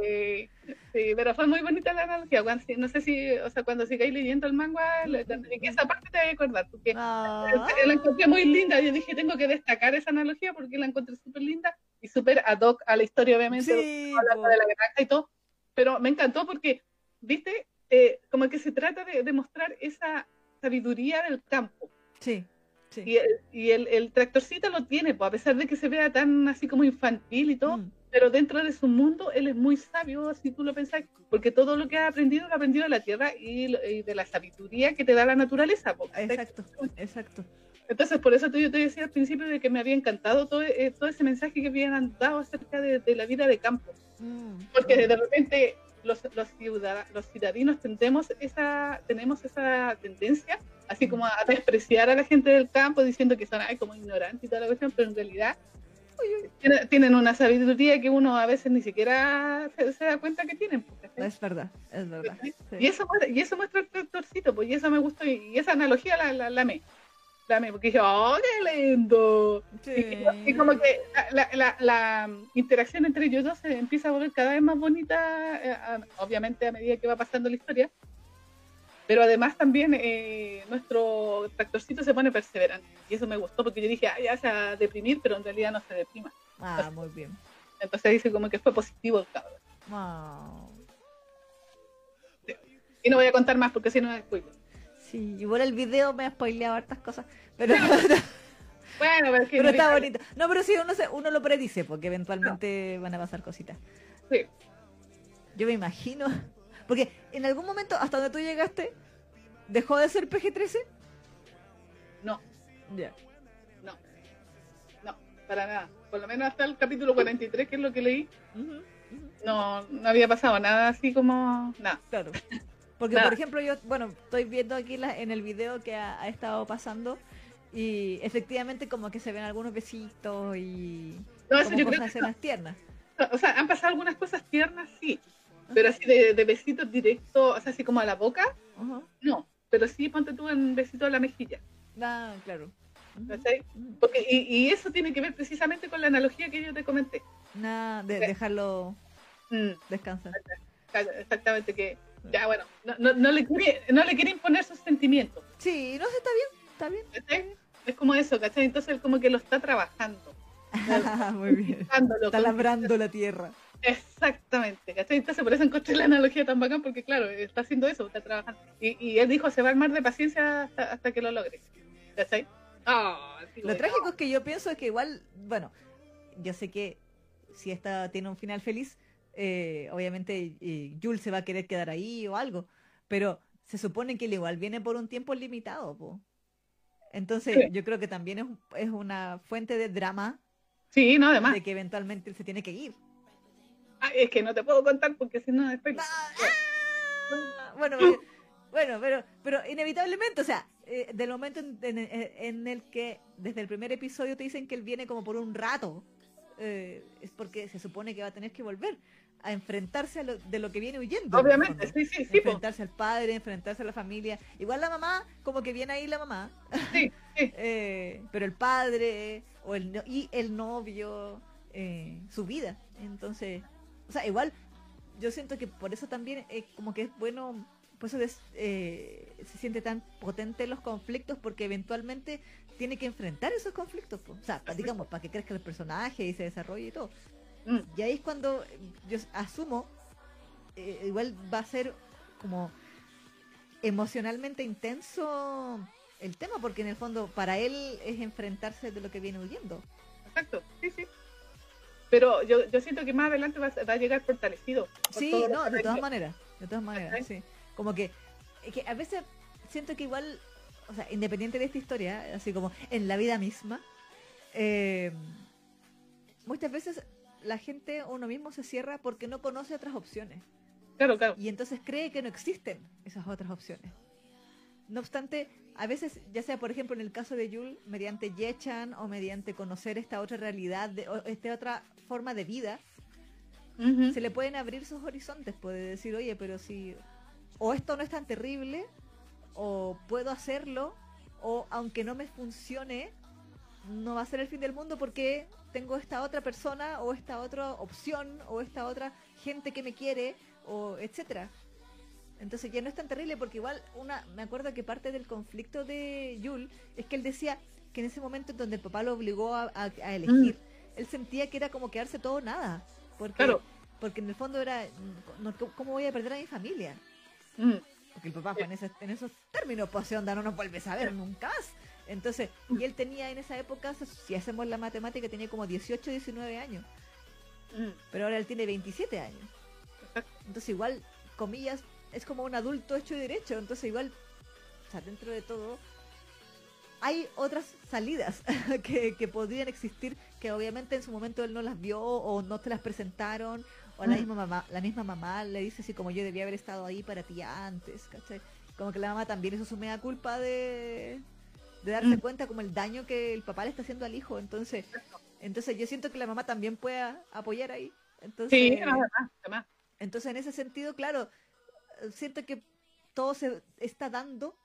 sí, sí, pero fue muy bonita la analogía. no sé si, o sea, cuando sigáis leyendo el manga, que esa parte te voy a acordar, porque ah. la encontré muy linda. Yo dije, tengo que destacar esa analogía porque la encontré súper linda y súper ad hoc a la historia, obviamente, de la granja y todo. Pero me encantó porque, viste, eh, como que se trata de, demostrar esa sabiduría del campo. Sí. Y, y el, el, tractorcito lo tiene, pues, a pesar de que se vea tan así como infantil y todo, mm. pero dentro de su mundo él es muy sabio, si tú lo pensás, porque todo lo que ha aprendido lo ha aprendido de la tierra y, de la sabiduría que te da la naturaleza. Pues, exacto, exacto. Entonces, por eso yo te decía al principio de que me había encantado todo, eh, todo ese mensaje que habían dado acerca de, la vida de campo. Mm. Porque de repente los, los, los ciudadanos tendemos esa, tenemos esa tendencia, así como a despreciar a la gente del campo diciendo que son ay, como ignorantes y toda la cuestión, pero en realidad tienen una sabiduría que uno a veces ni siquiera se, da cuenta que tienen. Es verdad, es verdad. Y, eso, y eso muestra el tractorcito, pues, y eso me gustó, y, esa analogía la, la, la amé porque dije, ¡oh, qué lindo! Y, como que la, interacción entre ellos dos se empieza a volver cada vez más bonita, eh, obviamente a medida que va pasando la historia. Pero además también eh, nuestro tractorcito se pone perseverante. Y eso me gustó porque yo dije, ah, ya se va a deprimir, pero en realidad no se deprima. Ah, muy bien. Entonces dice como que fue positivo el cabrón. Y no voy a contar más porque si no es spoiler. Sí, igual el video me ha spoileado hartas cosas, pero... bueno, pero, pero está bonito. No, pero sí, uno, se, uno lo predice, porque eventualmente van a pasar cositas. Sí. Yo me imagino, porque en algún momento, hasta donde tú llegaste, ¿dejó de ser PG-13? No. Ya. No. No, para nada. Por lo menos hasta el capítulo 43, que es lo que leí, no, no había pasado nada así como... Nada. Claro. Porque, por ejemplo, yo, bueno, estoy viendo aquí en el video que ha, estado pasando y efectivamente como que se ven algunos besitos y no, como cosas las tiernas. O sea, han pasado algunas cosas tiernas, sí, pero así de, besitos directos, o sea, así como a la boca, no, pero sí ponte tú en besito a la mejilla. Ah, claro. Porque, y, eso tiene que ver precisamente con la analogía que yo te comenté. Nada, de dejarlo mm. descansar. Exactamente, que ya, bueno, no, no, le quiere, no le quiere imponer sus sentimientos. Sí, no sé, está bien, está bien. Es como eso, ¿cachai? Entonces él como que lo está trabajando. Muy bien. Está labrando la tierra. Exactamente, ¿cachai? Entonces por eso encontré la analogía tan bacán, porque claro, está haciendo eso, está trabajando. Y, y él dijo, se va a armar de paciencia hasta, hasta que lo logre. ¿Cachai? Oh, lo trágico es que yo pienso es que igual, bueno, yo sé que si esta tiene un final feliz, eh, obviamente eh, Jules se va a querer quedar ahí o algo, pero se supone que él igual viene por un tiempo limitado. Entonces yo creo que también es, es, una fuente de drama. Sí, no, además. De que eventualmente él se tiene que ir. Ah, es que no te puedo contar porque si no después... Ah, bueno, bueno, pero, pero inevitablemente, o sea, eh, del momento en, en, el que desde el primer episodio te dicen que él viene como por un rato, es porque se supone que va a tener que volver a enfrentarse a lo, de lo que viene huyendo. Obviamente, sí, sí, sí. Enfrentarse al padre, enfrentarse a la familia. Igual la mamá, como que viene ahí la mamá. Sí, eh, pero el padre o el, y el novio, eh, su vida. Entonces, o sea, igual yo siento que por eso también es como que es bueno, por eso eh, se siente tan potente los conflictos porque eventualmente tiene que enfrentar esos conflictos. O sea, digamos, para que crezca el personaje y se desarrolle y todo. Mm. Y ahí es cuando yo asumo, eh, igual va a ser como emocionalmente intenso el tema, porque en el fondo para él es enfrentarse de lo que viene huyendo. Exacto, sí, sí. Pero yo, yo siento que más adelante va, a llegar fortalecido. sí, no, de todas maneras, de todas maneras, sí. Como que, que a veces siento que igual, o sea, independiente de esta historia, así como en la vida misma, eh, muchas veces la gente, uno mismo se cierra porque no conoce otras opciones. Claro, claro. Y entonces cree que no existen esas otras opciones. No obstante, a veces, ya sea por ejemplo en el caso de Yul, mediante Yechan o mediante conocer esta otra realidad, de, esta otra forma de vida, se le pueden abrir sus horizontes. Puede decir, oye, pero si o esto no es tan terrible, o puedo hacerlo, o aunque no me funcione, no va a ser el fin del mundo porque tengo esta otra persona o esta otra opción o esta otra gente que me quiere o etcétera. Entonces ya no es tan terrible porque igual una me acuerdo que parte del conflicto de Yul es que él decía que en ese momento en donde el papá lo obligó a, elegir, mm. él sentía que era como quedarse todo nada, porque porque en el fondo era cómo voy a perder a mi familia. Mm. Porque el papá fue en, en esos términos, pues onda no nos vuelves a ver nunca más. Entonces, y él tenía en esa época, si hacemos la matemática, tenía como 18, 19 años. Mm. Pero ahora él tiene 27 años. Entonces igual, comillas, es como un adulto hecho y derecho. Entonces igual, o sea, dentro de todo, hay otras salidas que, podrían existir que obviamente en su momento él no las vio o no te las presentaron o la mm. misma mamá la misma mamá le dice así como yo debía haber estado ahí para ti antes ¿cachai? como que la mamá también hizo su mega culpa de, darse mm. cuenta como el daño que el papá le está haciendo al hijo. Entonces entonces yo siento que la mamá también puede apoyar ahí. Entonces sí, entonces en ese sentido claro siento que todo se está dando.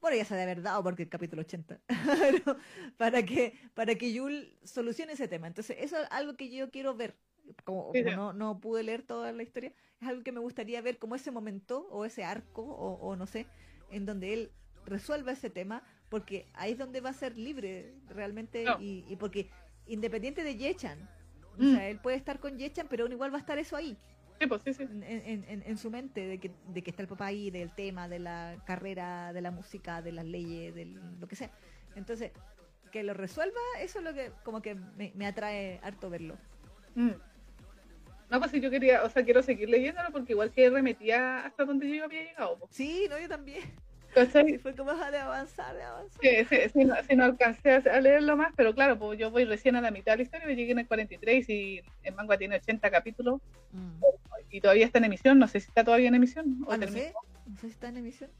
Bueno, ya se de haber dado porque el capítulo 80, para que, para que Yul solucione ese tema. Entonces, eso es algo que yo quiero ver. Como, no, no, pude leer toda la historia, es algo que me gustaría ver como ese momento o ese arco o, no sé, en donde él resuelva ese tema, porque ahí es donde va a ser libre realmente y, porque independiente de Yechan, o sea, mm. él puede estar con Yechan, pero igual va a estar eso ahí. Pues, en, su mente de que, de que está el papá ahí, del tema, de la carrera, de la música, de las leyes, de lo que sea. Entonces, que lo resuelva, eso es lo que como que me, atrae harto verlo. Mm. No, pues si yo quería, o sea, quiero seguir leyéndolo porque igual que remetía hasta donde yo había llegado. Sí, no, yo también. Fue como de avanzar, de avanzar. Sí, sí, si, no, alcancé a leerlo más, pero claro, pues yo voy recién a la mitad de la historia, me llegué en el 43 y el manga tiene 80 capítulos mm. y todavía está en emisión, no sé si está todavía en emisión. O ah, no, sé, no sé si está en emisión.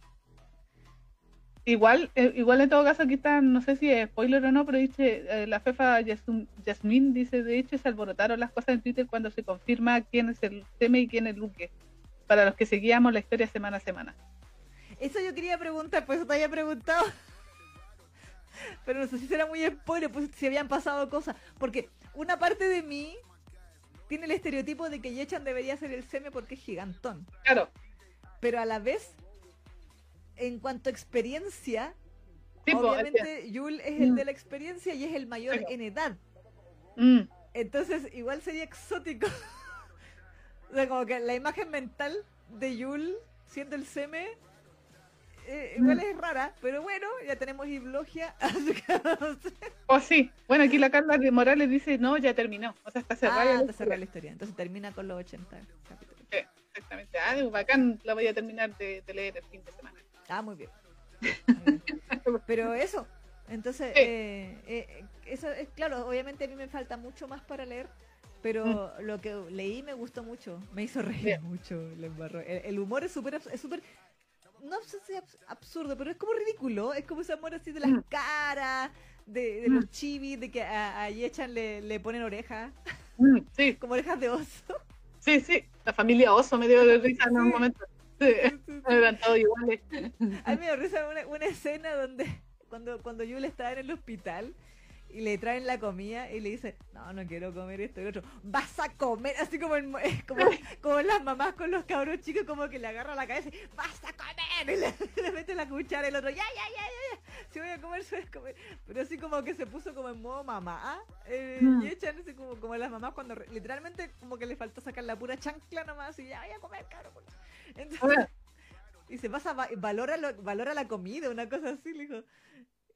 Igual, eh, igual en todo caso aquí está, no sé si es spoiler o no, pero dice, eh, la fefa Yasmin dice, de hecho se alborotaron las cosas en Twitter cuando se confirma quién es el Teme y quién es Luque, para los que seguíamos la historia semana a semana. Eso yo quería preguntar, pues eso te había preguntado. Pero no sé si será muy spoiler, pues si habían pasado cosas. Porque una parte de mí tiene el estereotipo de que Yechan debería ser el seme porque es gigantón. Claro. Pero a la vez, en cuanto a experiencia, pues, obviamente Yul es el mm. de la experiencia y es el mayor en edad. Mm. Entonces, igual sería exótico. o sea, como que la imagen mental de Yul siendo el seme eh, igual es rara, pero bueno, ya tenemos Iblogia. o oh, sí, bueno, aquí la Carla de Morales dice, no, ya terminó, o sea, está cerrada. Ah, está cerrada la historia, entonces termina con los 80 capítulos. Sí, exactamente, ah, bacán, la voy a terminar de, leer el fin de semana. Ah, muy bien. pero eso, entonces, eh, eh, eso es claro, obviamente a mí me falta mucho más para leer, pero mm. lo que leí me gustó mucho, me hizo reír mucho, el, el, humor es súper es súper no sé si es absurdo, pero es como ridículo. Es como ese amor así de las mm. caras, de, los mm. chivis, de que a, Yechan le, le ponen orejas. Mm, sí. como orejas de oso. Sí, sí. La familia oso me dio de risa en un momento. Sí, todos iguales. A mí me dio risa una, una escena donde cuando, cuando Yule estaba en el hospital y le traen la comida y le dice, no, no quiero comer esto y otro, vas a comer, así como, como, como las mamás con los cabros chicos, como que le agarra la cabeza y vas a comer, y le, mete la cuchara y el otro, ya, ya, ya, ya, ya, si voy a comer, si voy a comer, pero así como que se puso como en modo mamá, eh, mm. y echan así como, como las mamás cuando literalmente como que le faltó sacar la pura chancla nomás y ya, voy a comer, cabrón. Entonces, dice, vas a, valora, valora la comida, una cosa así, le dijo.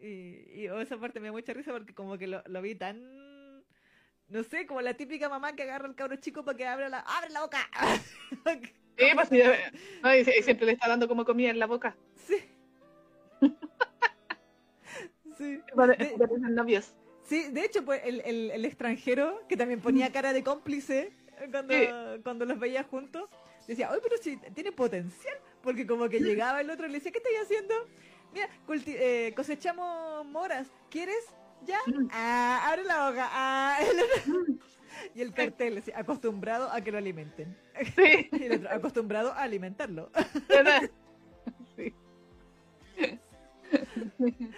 Y, esa parte me da mucha risa porque como que lo, vi tan... No sé, como la típica mamá que agarra al cabro chico para que abra la, ¡abre la boca! sí, pues y, siempre le está dando como comida en la boca. Sí. sí. de, novios. Sí, de hecho, pues el, el, el, extranjero, que también ponía cara de cómplice cuando, cuando los veía juntos, decía, oye, pero si tiene potencial, porque como que llegaba el otro y le decía, ¿qué estoy haciendo? Mira, eh, cosechamos moras. ¿Quieres? ¿Ya? Mm. Ah, abre la boca. Ah, y el cartel, acostumbrado a que lo alimenten. Sí. y el otro, acostumbrado a alimentarlo. sí.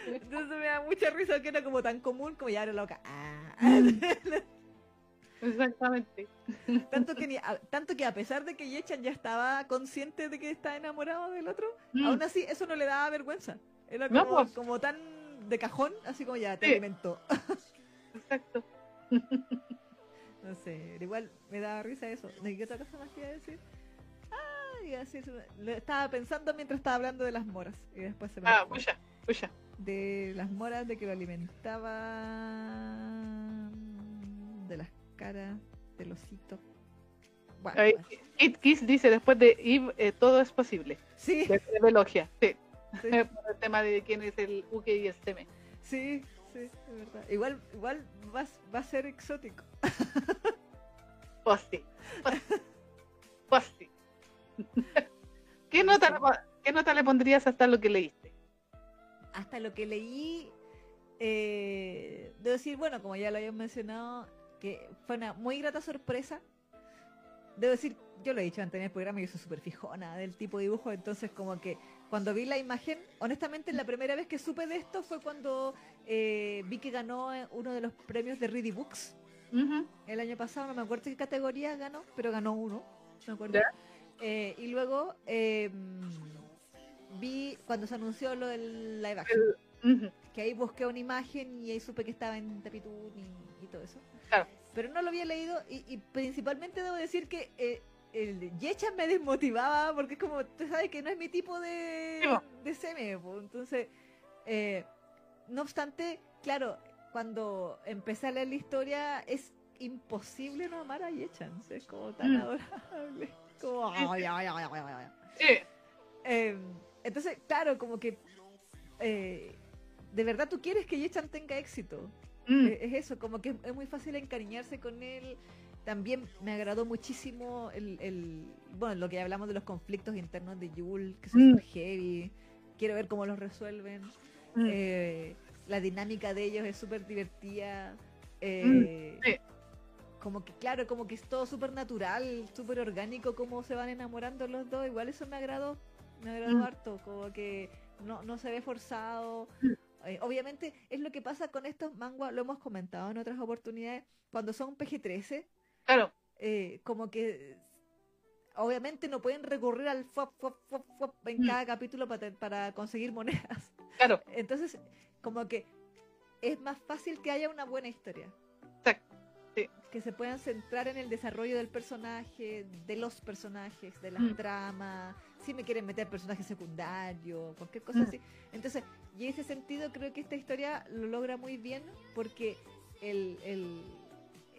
Entonces me da mucha risa que era como tan común como ya abre la boca. Ah. Exactamente. Tanto que, a, tanto que a pesar de que Yechan ya estaba consciente de que está enamorado del otro, mm. aún así eso no le daba vergüenza. Era como, como tan de cajón, así como ya, te alimentó. Exacto. no sé, igual me da risa eso. ¿Qué otra cosa más que decir? Ah, iba a decir, lo estaba pensando mientras estaba hablando de las moras. Y después se me Ah, puya, puya. de las moras, de que lo alimentaba de caras, del osito. Bueno, It Kiss dice después de Eve eh, todo es posible. Sí. De, Elogia, sí. sí. el tema de quién es el Uke y el Seme. Sí, sí, es verdad. Igual, igual va, va a ser exótico. Pues, sí. ¿Qué, nota, ¿Qué nota le pondrías hasta lo que leíste? Hasta lo que leí, eh, debo decir, bueno, como ya lo habíamos mencionado, que fue una muy grata sorpresa. Debo decir, yo lo he dicho antes en el programa, yo soy súper fijona del tipo de dibujo, entonces como que cuando vi la imagen, honestamente la primera vez que supe de esto fue cuando eh, vi que ganó uno de los premios de Ready Books el año pasado, no me acuerdo qué categoría ganó, pero ganó uno, me acuerdo. Eh, y luego em, vi cuando se anunció lo del live action, que ahí busqué una imagen y ahí supe que estaba en Tapitún y, todo eso. Pero no lo había leído y, principalmente debo decir que eh, el Yecha me desmotivaba porque es como, tú sabes que no es mi tipo de, de seme, entonces, eh, no obstante, claro, cuando empecé a leer la historia es imposible no amar a Yechan, es como tan mm. adorable, como, entonces, claro, como que eh, de verdad tú quieres que Yechan tenga éxito. Mm. Eh, es eso, como que es muy fácil encariñarse con él. También me agradó muchísimo el, bueno, lo que hablamos de los conflictos internos de Yul, que son mm. heavy. Quiero ver cómo los resuelven. Eh, la dinámica de ellos es súper divertida. Eh, mm, como que, claro, como que es todo súper natural, súper orgánico, cómo se van enamorando los dos. Igual eso me agradó, me agradó mm. harto, como que no, no se ve forzado. Mm. Eh, obviamente es lo que pasa con estos manguas, lo hemos comentado en otras oportunidades, cuando son PG-13. Claro. Eh, como que obviamente no pueden recurrir al fop, fop, fop, en cada capítulo para, para conseguir monedas. Claro. Entonces, como que es más fácil que haya una buena historia. Que se puedan centrar en el desarrollo del personaje, de los personajes, de la mm. trama, si me quieren meter personajes secundarios, cualquier cosa mm. así. Entonces, y en ese sentido creo que esta historia lo logra muy bien porque el,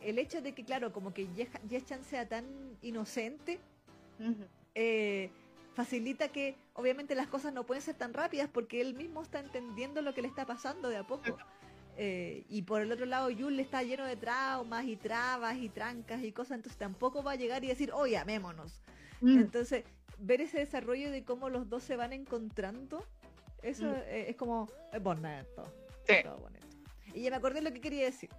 el, hecho de que, claro, como que Yeshan sea tan inocente, facilita que obviamente las cosas no pueden ser tan rápidas porque él mismo está entendiendo lo que le está pasando de a poco. Eh, y por el otro lado, Yul está lleno de traumas y trabas y trancas y cosas, entonces tampoco va a llegar y decir, oye, amémonos. Mm. Entonces, ver ese desarrollo de cómo los dos se van encontrando, eso mm. es, como es bonito. Sí. Y ya me acordé lo que quería decir.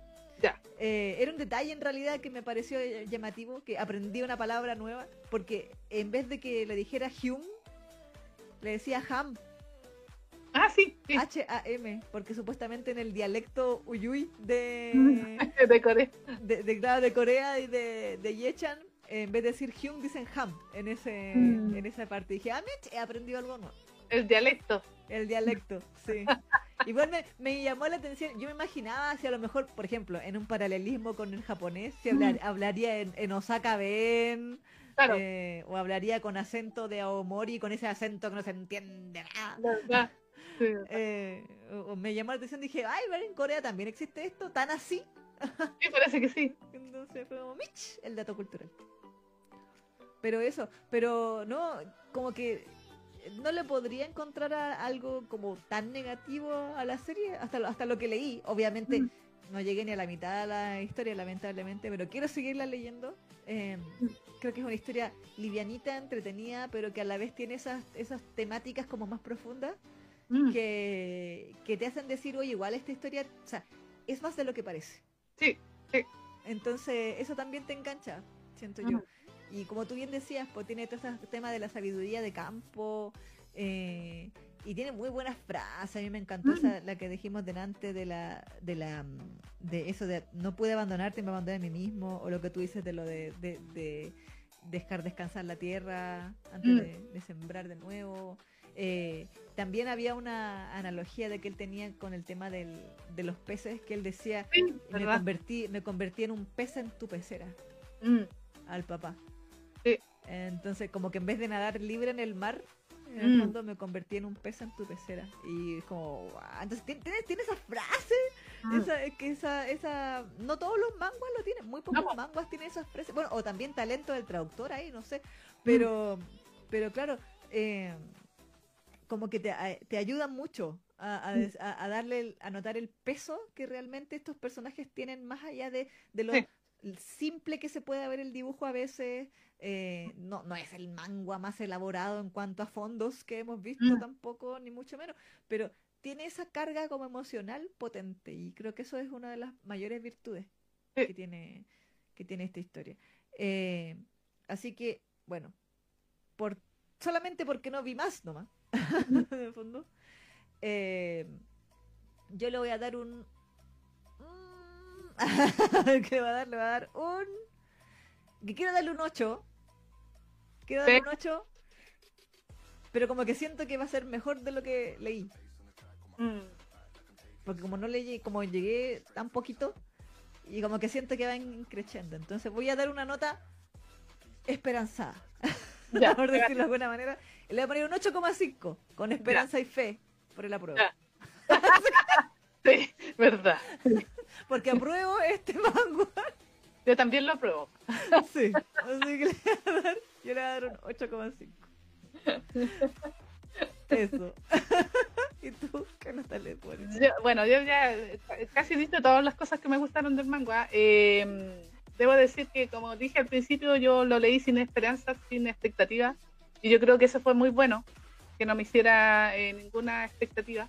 Eh, era un detalle en realidad que me pareció llamativo, que aprendí una palabra nueva, porque en vez de que le dijera Hume, le decía Ham. Ah, sí. H-A-M, porque supuestamente en el dialecto Uyui de, de Corea, de, de, Corea y de, de Yechan, en vez de decir Hume, dicen Ham en, ese, mm. en esa parte. Y dije, ah, he aprendido algo nuevo. El dialecto. El dialecto, sí. Igual me, me, llamó la atención, yo me imaginaba si a lo mejor, por ejemplo, en un paralelismo con el japonés, si mm. hablaría en, Osaka Ben, eh, o hablaría con acento de Aomori, con ese acento que no se entiende nada. Eh, o, me llamó la atención, dije, ay, en Corea también existe esto, tan así. Sí, parece que sí. Entonces fue como, Mitch, el dato cultural. Pero eso, pero no, como que no le podría encontrar algo como tan negativo a la serie, hasta lo, hasta lo que leí. Obviamente mm. no llegué ni a la mitad de la historia, lamentablemente, pero quiero seguirla leyendo. Em, mm. creo que es una historia livianita, entretenida, pero que a la vez tiene esas, esas temáticas como más profundas mm. que, que te hacen decir, oye, igual esta historia, o sea, es más de lo que parece. Sí, sí. Entonces, eso también te engancha, siento yo. Y como tú bien decías, pues tiene todo ese tema de la sabiduría de campo. Eh, y tiene muy buenas frases. A mí me encantó mm. la que dijimos delante de la, de la, de eso de no pude abandonarte, me abandoné a mí mismo. O lo que tú dices de lo de, de, dejar descansar la tierra antes mm. de, sembrar de nuevo. Eh, también había una analogía de que él tenía con el tema del, de los peces, que él decía, me, convertí, me convertí en un pez en tu pecera, mm. al papá. Entonces, como que en vez de nadar libre en el mar, En el mm. fondo me convertí en un pez en tu pecera. Y es como, entonces tiene, tiene esa frase, mm. esa, que esa, esa, no todos los manguas lo tienen, muy pocos manguas tienen esas frases. Bueno, o también talento del traductor ahí, no sé. Pero, pero claro, eh, como que te, te ayudan mucho a, a, darle, a notar el peso que realmente estos personajes tienen más allá de, de lo simple que se puede ver el dibujo a veces. Eh, no, no es el manga más elaborado en cuanto a fondos que hemos visto mm. tampoco, ni mucho menos, pero tiene esa carga como emocional potente y creo que eso es una de las mayores virtudes que tiene que tiene esta historia. Eh, así que, bueno, por solamente porque no vi más nomás, en el fondo, eh, yo le voy a dar un... ¿Qué le va a dar? Le va a dar un... Que quiero darle un 8. Darle un 8. Pero como que siento que va a ser mejor de lo que leí. Mm. Porque como no leí, como llegué tan poquito, y como que siento que va creciendo. Entonces voy a dar una nota esperanzada. Ya, por decirlo de alguna manera. Le voy a poner un 8,5 con esperanza y fe por el apruebo. sí, verdad. Porque apruebo este mango. Yo también lo apruebo. sí, así que le voy a dar, yo le voy a dar un 8,5. Eso. ¿Y tú qué nota le pones? bueno, yo ya casi he visto todas las cosas que me gustaron del manga. Eh, debo decir que, como dije al principio, yo lo leí sin esperanza, sin expectativa. Y yo creo que eso fue muy bueno que no me hiciera eh, ninguna expectativa,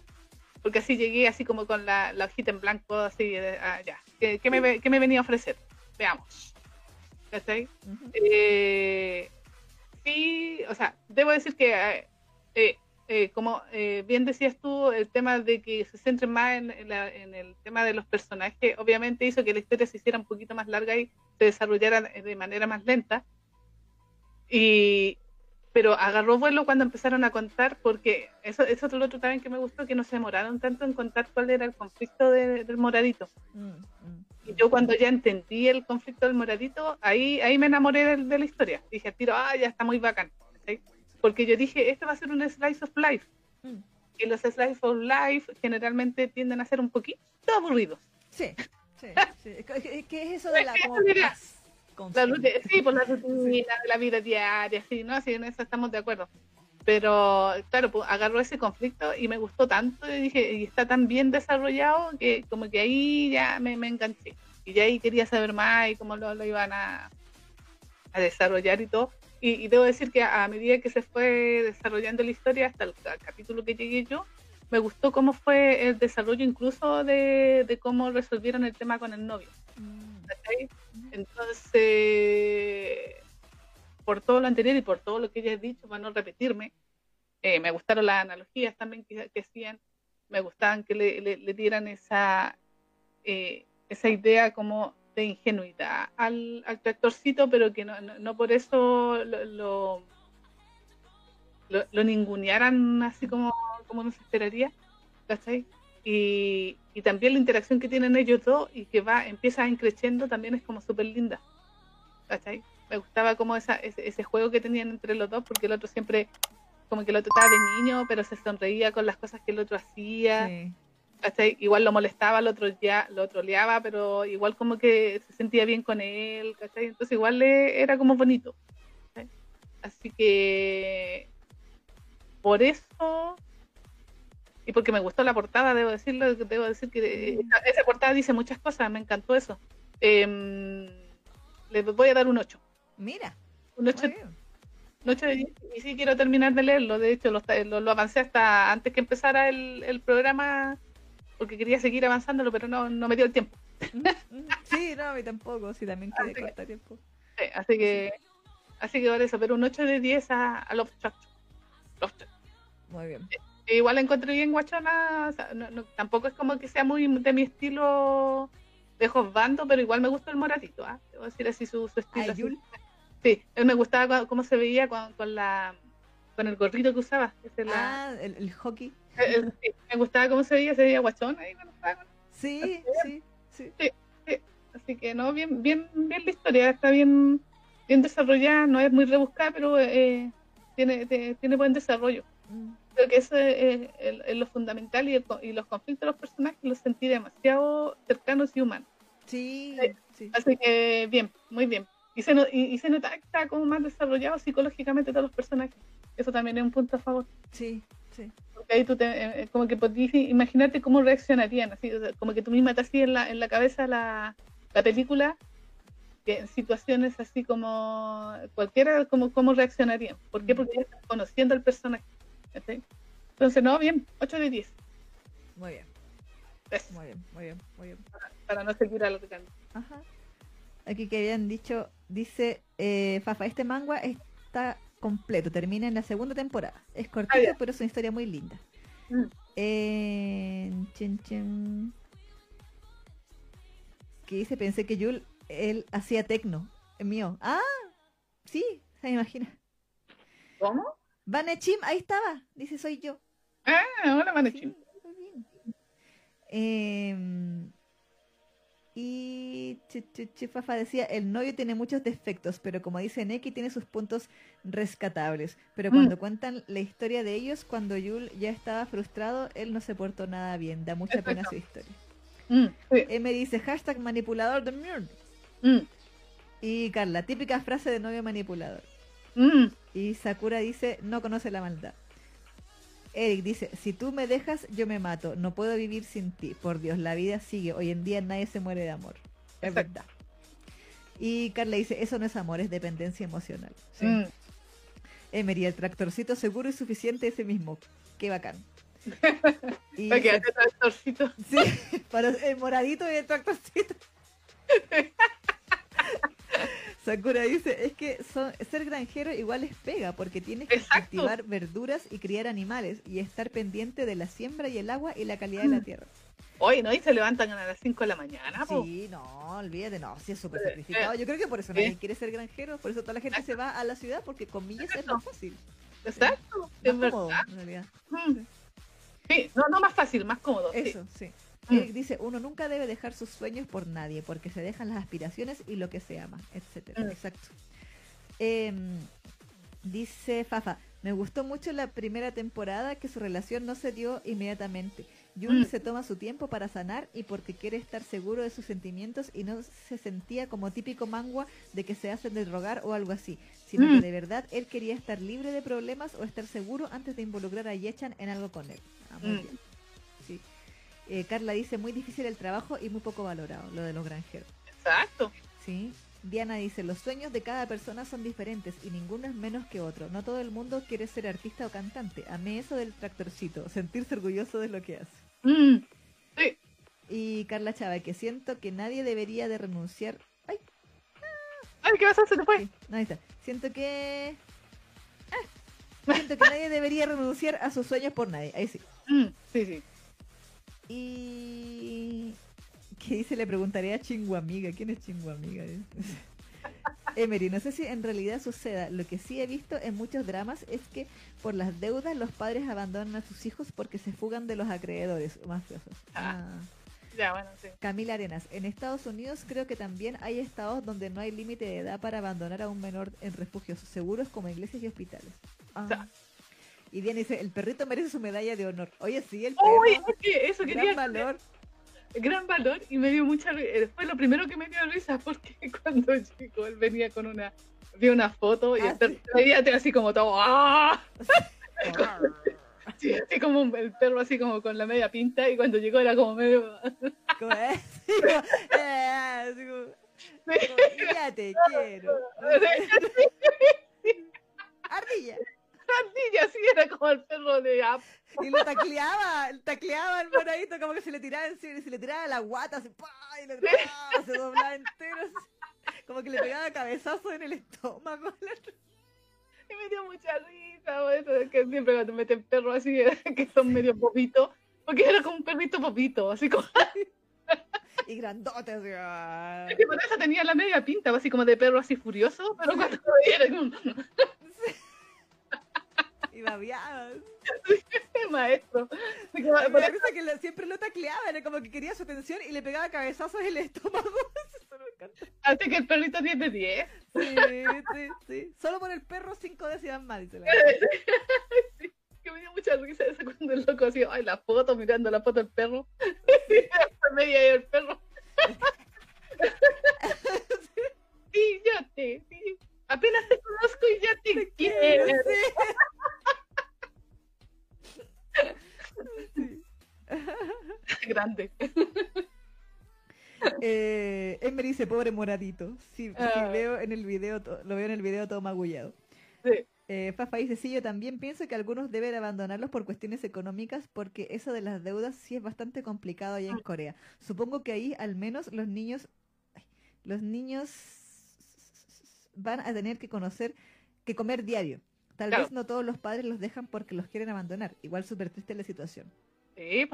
porque así llegué así como con la, la hojita en blanco, así, ah, ya, ¿Qué, me, ¿qué, me, venía a ofrecer? Veamos. Eh, sí, o sea, debo decir que, eh, como bien decías tú, el tema de que se centre más en, en, el tema de los personajes, obviamente hizo que la historia se hiciera un poquito más larga y se desarrollara de manera más lenta. Y, pero agarró vuelo cuando empezaron a contar, porque eso, eso es lo otro también que me gustó, que no se demoraron tanto en contar cuál era el conflicto del moradito. Mm, mm. Yo cuando ya entendí el conflicto del moradito, ahí, ahí me enamoré de, la historia. Dije, tiro, ah, ya está muy bacán. Porque yo dije, esto va a ser un slice of life. Mm. Y los slice of life generalmente tienden a ser un poquito aburridos. Sí, sí, sí. ¿Qué es eso de la la sí, por la rutina la vida diaria, sí, ¿no? Sí, en eso estamos de acuerdo. Pero, claro, pues, agarró ese conflicto y me gustó tanto y dije, y está tan bien desarrollado que como que ahí ya me, enganché. Y ya ahí quería saber más y cómo lo, iban a, a desarrollar y todo. Y, debo decir que a, medida que se fue desarrollando la historia hasta el, capítulo que llegué yo, me gustó cómo fue el desarrollo incluso de, cómo resolvieron el tema con el novio. Mm. Entonces, por todo lo anterior y por todo lo que ya he dicho, para no repetirme, eh, me gustaron las analogías también que, hacían, me gustaban que le, dieran esa, eh, esa idea como de ingenuidad al, al tractorcito, pero que no, por eso lo, lo, ningunearan así como, como nos esperaría, ¿cachai? Y, y también la interacción que tienen ellos dos y que va empieza creciendo también es como súper linda. ¿Cachai? Me gustaba como esa, ese, juego que tenían entre los dos porque el otro siempre como que lo trataba de niño pero se sonreía con las cosas que el otro hacía. ¿cachai? Igual lo molestaba, el otro ya lo troleaba, pero igual como que se sentía bien con él, ¿cachai? Entonces igual le, era como bonito. Así que por eso y porque me gustó la portada, debo decirlo, debo decir que esa, portada dice muchas cosas, me encantó eso. Eh, le voy a dar un 8. Mira. Un 8, de 10. Y sí quiero terminar de leerlo, de hecho lo, lo, avancé hasta antes que empezara el, el, programa porque quería seguir avanzándolo, pero no, no me dio el tiempo. Sí, no, a mí tampoco, sí, también quería cortar tiempo. así que, así que por eso, pero un 8 de 10 a, a Love Muy bien. Igual la encontré bien guachona, tampoco es como que sea muy de mi estilo de Josbando, pero igual me gustó el moratito, ¿ah? Debo decir así su, estilo. Sí, me gustaba cómo se veía con, con, la con el gorrito que usaba. ah, el, hockey. me gustaba cómo se veía, se veía guachón ahí Sí, sí, sí, sí, Así que no, bien, bien, bien la historia, está bien, bien desarrollada, no es muy rebuscada, pero eh, tiene, tiene buen desarrollo. Mm. Creo que eso es, lo fundamental y, los conflictos de los personajes los sentí demasiado cercanos y humanos. Sí, sí. Así que bien, muy bien. Y se, y, se nota que está como más desarrollado psicológicamente todos los personajes. Eso también es un punto a favor. Sí, sí. Porque ahí tú te, eh, como que podías imaginarte cómo reaccionarían, así, como que tú misma te hacías en la, en la cabeza la, la película que en situaciones así como cualquiera, como cómo reaccionarían. ¿Por qué? Porque ya estás conociendo al personaje. Entonces, no, bien, 8 de 10. Muy bien. Muy bien, muy bien, muy bien. Para, no seguir alargando. Ajá. Aquí que habían dicho, dice eh, Fafa, este manga está completo, termina en la segunda temporada. Es cortito, pero es una historia muy linda. Mm. Eh, Que dice, pensé que Yul él hacía tecno. Mío. Ah, sí, se me imagina. ¿Cómo? Vanechim, ahí estaba. Dice, soy yo. Ah, hola Vanechim. Em, y Chifafa decía, el novio tiene muchos defectos, pero como dice Neki, tiene sus puntos rescatables. Pero mm. cuando cuentan la historia de ellos, cuando Yul ya estaba frustrado, él no se portó nada bien. Da mucha pena su historia. Mm, me dice, hashtag manipulador de Murd. Mm. Y Carla, típica frase de novio manipulador. Mm. Y Sakura dice, no conoce la maldad. Eric dice, si tú me dejas, yo me mato. No puedo vivir sin ti. Por Dios, la vida sigue. Hoy en día nadie se muere de amor. Es verdad. Y Carla dice, eso no es amor, es dependencia emocional. Mm. Emery, el tractorcito seguro y suficiente ese mismo. Qué bacán. y tractorcito. Sí, para el moradito y el tractorcito. Sakura dice, es que ser granjero igual es pega, porque tienes que cultivar verduras y criar animales y estar pendiente de la siembra y el agua y la calidad de la mm. tierra. Hoy, ¿no? Y se levantan a las 5 de la mañana. Sí, no, olvídate, no, sí es súper eh, sacrificado. Eh, Yo creo que por eso nadie quiere ser granjero, por eso toda la gente se va a la ciudad, porque comillas es más fácil. Exacto, es cómodo, en realidad. Mm. Sí, no, no más fácil, más cómodo. Eso, sí. Mm. dice, uno nunca debe dejar sus sueños por nadie, porque se dejan las aspiraciones y lo que se ama, etcétera. Mm. Exacto. Em, dice Fafa, me gustó mucho la primera temporada que su relación no se dio inmediatamente. Jun mm. se toma su tiempo para sanar y porque quiere estar seguro de sus sentimientos y no se sentía como típico mangua de que se hacen de rogar o algo así, sino que de verdad él quería estar libre de problemas o estar seguro antes de involucrar a Yechan en algo con él. Ah, muy bien. Eh, Carla dice, muy difícil el trabajo y muy poco valorado, lo de los granjeros. Exacto. Sí. Diana dice, los sueños de cada persona son diferentes y ninguno es menos que otro. No todo el mundo quiere ser artista o cantante. Amé eso del tractorcito, sentirse orgulloso de lo que hace. Mm, sí. Y Carla Chava, que siento que nadie debería de renunciar. ¡Ay! ¡Ay, qué vas a hacer después! ahí está. Siento que... Ah, siento que nadie debería renunciar a sus sueños por nadie. Ahí sí. Mm, sí, sí. Y ¿qué dice? Le preguntaré a Chinguamiga. ¿Quién es Chinguamiga? Emery, no sé si en realidad suceda. Lo que sí he visto en muchos dramas es que por las deudas los padres abandonan a sus hijos porque se fugan de los acreedores mafiosos. Ah. Ya, bueno, sí. Camila Arenas, en Estados Unidos creo que también hay estados donde no hay límite de edad para abandonar a un menor en refugios seguros como iglesias y hospitales. Ah. Y Diana dice, el perrito merece su medalla de honor. Oye, sí, el perro. Uy, eso gran valor. Gran valor y me dio mucha risa. Fue lo primero que me dio risa porque cuando chico él venía con una, vi una foto y ah, veía así como todo, ¡ah! Sí, así como el perro así como con la media pinta y cuando llegó era como medio... ¿Cómo es? Eh, así como, ya te quiero. Ardilla niña así era como el perro de App. Y lo tacleaba, tacleaba el moradito, como que se le tiraba encima, se le tiraba la guata, así, y le tiraba, se doblaba entero, como que le pegaba cabezazo en el estómago. Y me dio mucha risa, eso es que siempre cuando meten perros así, que son medio popitos, porque era como un perrito popito, así como... y grandote, así. Ah. Es que por eso tenía la media pinta, así como de perro así furioso, pero cuando como y babiadas. Maestro. Parece que siempre lo tacleaba, era como que quería su atención y le pegaba cabezazos en el estómago. Así que el perrito 10 de 10. Sí, sí, sí. Solo por el perro 5 décimas más, dice la sí, me dio mucha risa cuando el loco hacía, ay, la foto, mirando la foto del perro. y media el perro. sí, ya te, sí. Apenas te conozco y ya te, quiero. Grande. Eh, Emery dice, pobre moradito. Sí, ah. veo en el video, lo veo en el video todo magullado. Sí. Eh, Fafa dice, sí, yo también pienso que algunos deben abandonarlos por cuestiones económicas porque eso de las deudas sí es bastante complicado allá en ah. Corea. Supongo que ahí al menos los niños, los niños van a tener que conocer, que comer diario. Tal vez no todos los padres los dejan porque los quieren abandonar. Igual súper triste la situación. Sí,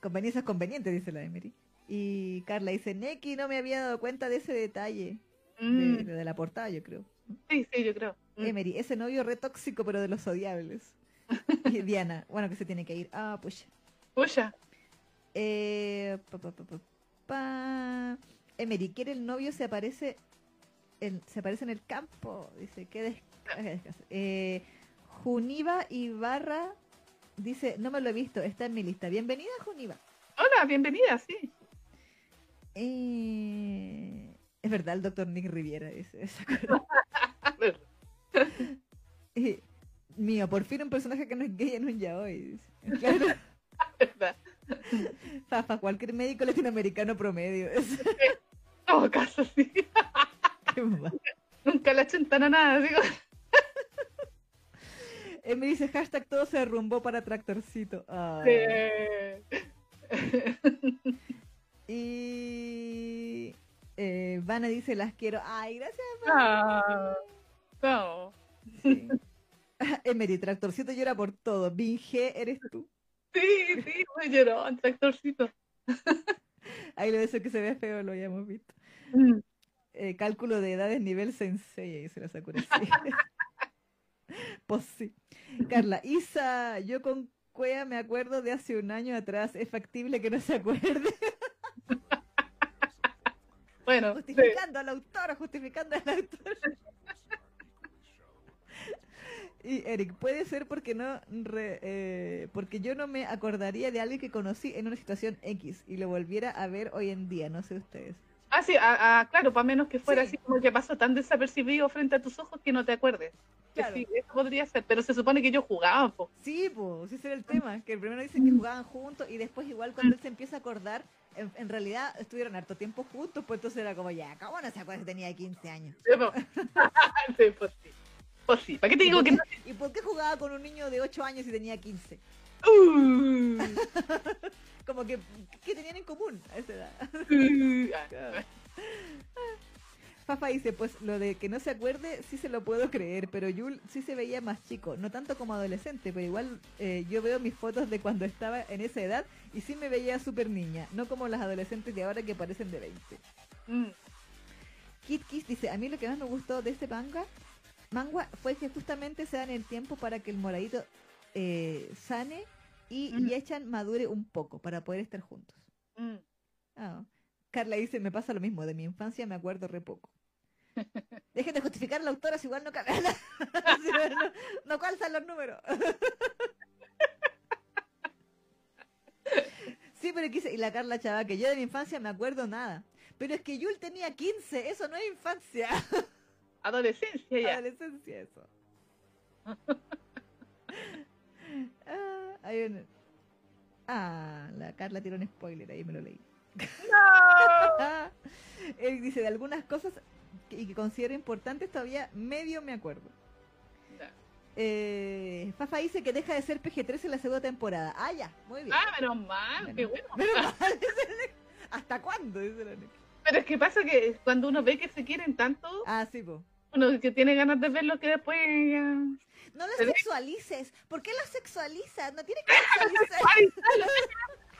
Conveniencia es conveniente, dice la Emery. Y Carla dice, Neki, no me había dado cuenta de ese detalle. Mm. De, la portada, yo creo. Sí, sí, yo creo. Mm. Emery, ese novio re tóxico, pero de los odiables. y Diana, bueno, que se tiene que ir. Ah, pucha. Pucha. Eh, Emery, quiere el novio se aparece en, se aparece en el campo. Dice, qué eh, Juniva Ibarra dice, no me lo he visto, está en mi lista. Bienvenida, Juniva. Hola, bienvenida, sí. Eh, es verdad, el doctor Nick Riviera dice. mío, por fin un personaje que no es gay en un yaoi. Claro. Fafa, cualquier médico latinoamericano promedio. No, caso sí. Nunca le chentana nada, digo. Me dice hashtag todo se derrumbó para tractorcito. y eh, Vanna dice las quiero. Ay, gracias. Ah, no. Emery, tractorcito llora por todo. Binge, eres tú. Sí, sí, me lloró, tractorcito. Ahí lo de eso que se ve feo lo habíamos visto. Mm. Eh, cálculo de edades nivel sensei, y se la Sakura. pues sí. Carla, Isa, yo con Cuea me acuerdo de hace un año atrás. ¿Es factible que no se acuerde? bueno. Justificando a la autora, justificando a la autora. Y Eric, puede ser porque no eh, porque yo no me acordaría de alguien que conocí en una situación X y lo volviera a ver hoy en día, no sé ustedes. Ah, sí, ah, claro, para menos que fuera así como que pasó tan desapercibido frente a tus ojos que no te acuerdes. Claro. Sí, eso podría ser, pero se supone que ellos jugaban, po. Sí, pues, ese era el tema, que primero dicen que jugaban juntos y después igual cuando él se empieza a acordar, en, realidad estuvieron harto tiempo juntos, pues entonces era como, ya, ¿cómo no se acuerda que tenía 15 años? Sí, pues sí. Pues sí, ¿para qué te digo que no? ¿Y por qué jugaba con un niño de 8 años y tenía 15? Uh. Como que, ¿qué tenían en común a esa edad? Uh. Fafa dice, pues lo de que no se acuerde sí se lo puedo creer, pero Yul sí se veía más chico, no tanto como adolescente, pero igual eh, yo veo mis fotos de cuando estaba en esa edad y sí me veía súper niña, no como las adolescentes de ahora que parecen de 20. Mm. Kit Kiss dice, a mí lo que más me gustó de este manga, manga fue que justamente se dan el tiempo para que el moradito eh, sane y, echan madure un poco para poder estar juntos. Mm. Ah. Carla dice, me pasa lo mismo, de mi infancia me acuerdo re poco. Dejen de justificar a la autora si igual no, no, no calzan los números. sí, pero quise, y la Carla Chava, que yo de mi infancia me acuerdo nada. Pero es que Yul tenía 15, eso no es infancia. Adolescencia ya. Adolescencia eso. ah, hay ah, la Carla tiró un spoiler, ahí me lo leí. No. Él dice de algunas cosas y que considero importantes todavía medio me acuerdo. Eh, Fafa dice que deja de ser PG-13 en la segunda temporada. Ah, ya, muy bien. Ah, menos mal, qué bueno. ¿Hasta cuándo? Pero es que pasa que cuando uno ve que se quieren tanto, ah, sí, po. Uno que tiene ganas de verlo que después ya... No lo sexualices. ¿Por qué lo sexualizas? No tiene que sexualizar.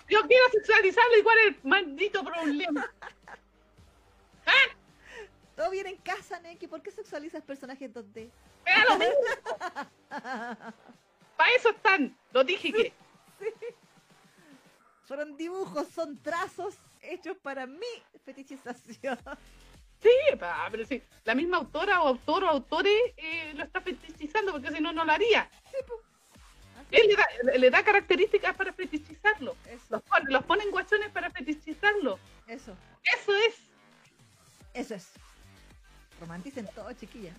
Yo quiero sexualizarlo igual el maldito problema. ¿Ah? Todo bien en casa, Neki. ¿Por qué sexualizas personajes 2D? Para eso están. Lo dije que. Fueron dibujos, son trazos hechos para mi fetichización. Sí, pero sí, la misma autora o autor o autores eh, lo está fetichizando porque si no, no lo haría. Él le da, le da características para fetichizarlo. Los pone, los pone en guachones para fetichizarlo. Eso. Eso es. Eso es. Romanticen todo, chiquilla.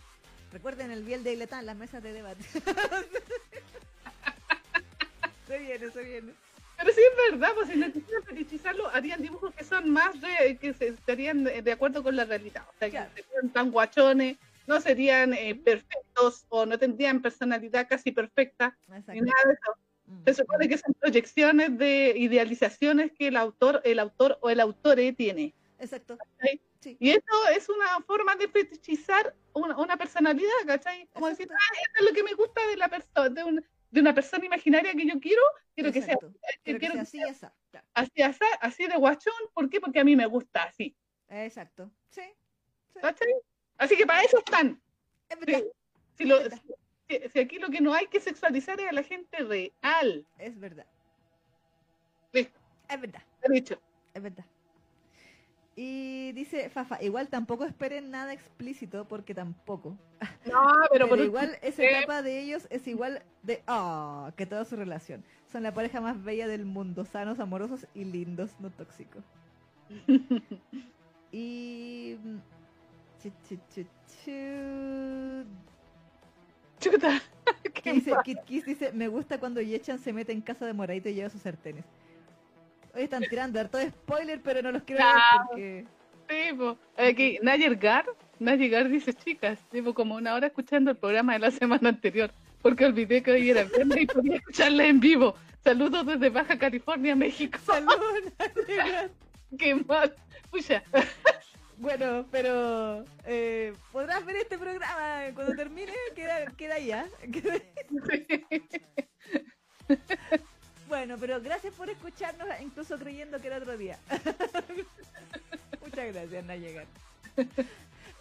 Recuerden el Biel de Iletán, las mesas de debate. se viene, se viene. Pero sí es verdad, pues si necesitan fetichizarlo, harían dibujos que son más de, que se, estarían de, acuerdo con la realidad. O sea, que serían tan guachones, no serían eh, perfectos o no tendrían personalidad casi perfecta, ni nada de eso. Mm, se supone que son proyecciones de idealizaciones que el autor, el autor o el autor tiene. Exacto. Y esto es una forma de fetichizar una, una personalidad, ¿cachai? Como decir, ah, esto es lo que me gusta de la persona, de, un, de una persona imaginaria que yo quiero, quiero que sea, quiero que sea así, así, así, así de guachón, ¿por qué? Porque a mí me gusta así. Exacto, sí. ¿Cachai? Así que para eso están. Es verdad. Si, lo, Si, aquí lo que no hay que sexualizar es a la gente real. Es verdad. Listo. Es verdad. He dicho. Es verdad. Y dice Fafa, igual tampoco esperen nada explícito porque tampoco. No, pero, pero igual esa etapa de ellos es igual de ah que toda su relación. Son la pareja más bella del mundo, sanos, amorosos y lindos, no tóxicos. y ch, Chuta. dice, Kit Kiss dice, me gusta cuando Yechan se mete en casa de Moradito y lleva sus sartenes. Hoy están tirando harto de spoiler, pero no los quiero ver porque... Sí, pues. Aquí, Nayer Gar, Nayer Gar dice, chicas, llevo como una hora escuchando el programa de la semana anterior, porque olvidé que hoy era viernes y podía escucharla en vivo. Saludos desde Baja California, México. Saludos, Nayer Qué mal. Pucha. Bueno, pero eh, podrás ver este programa cuando termine, queda, queda ya. Bueno, pero gracias por escucharnos, incluso creyendo que era otro día. Muchas gracias, no llegar.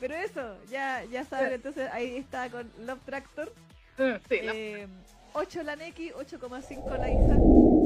Pero eso, ya, ya saben, entonces ahí está con Love Tractor. Ah, sí, eh, 8 la Neki, 8,5 la hija.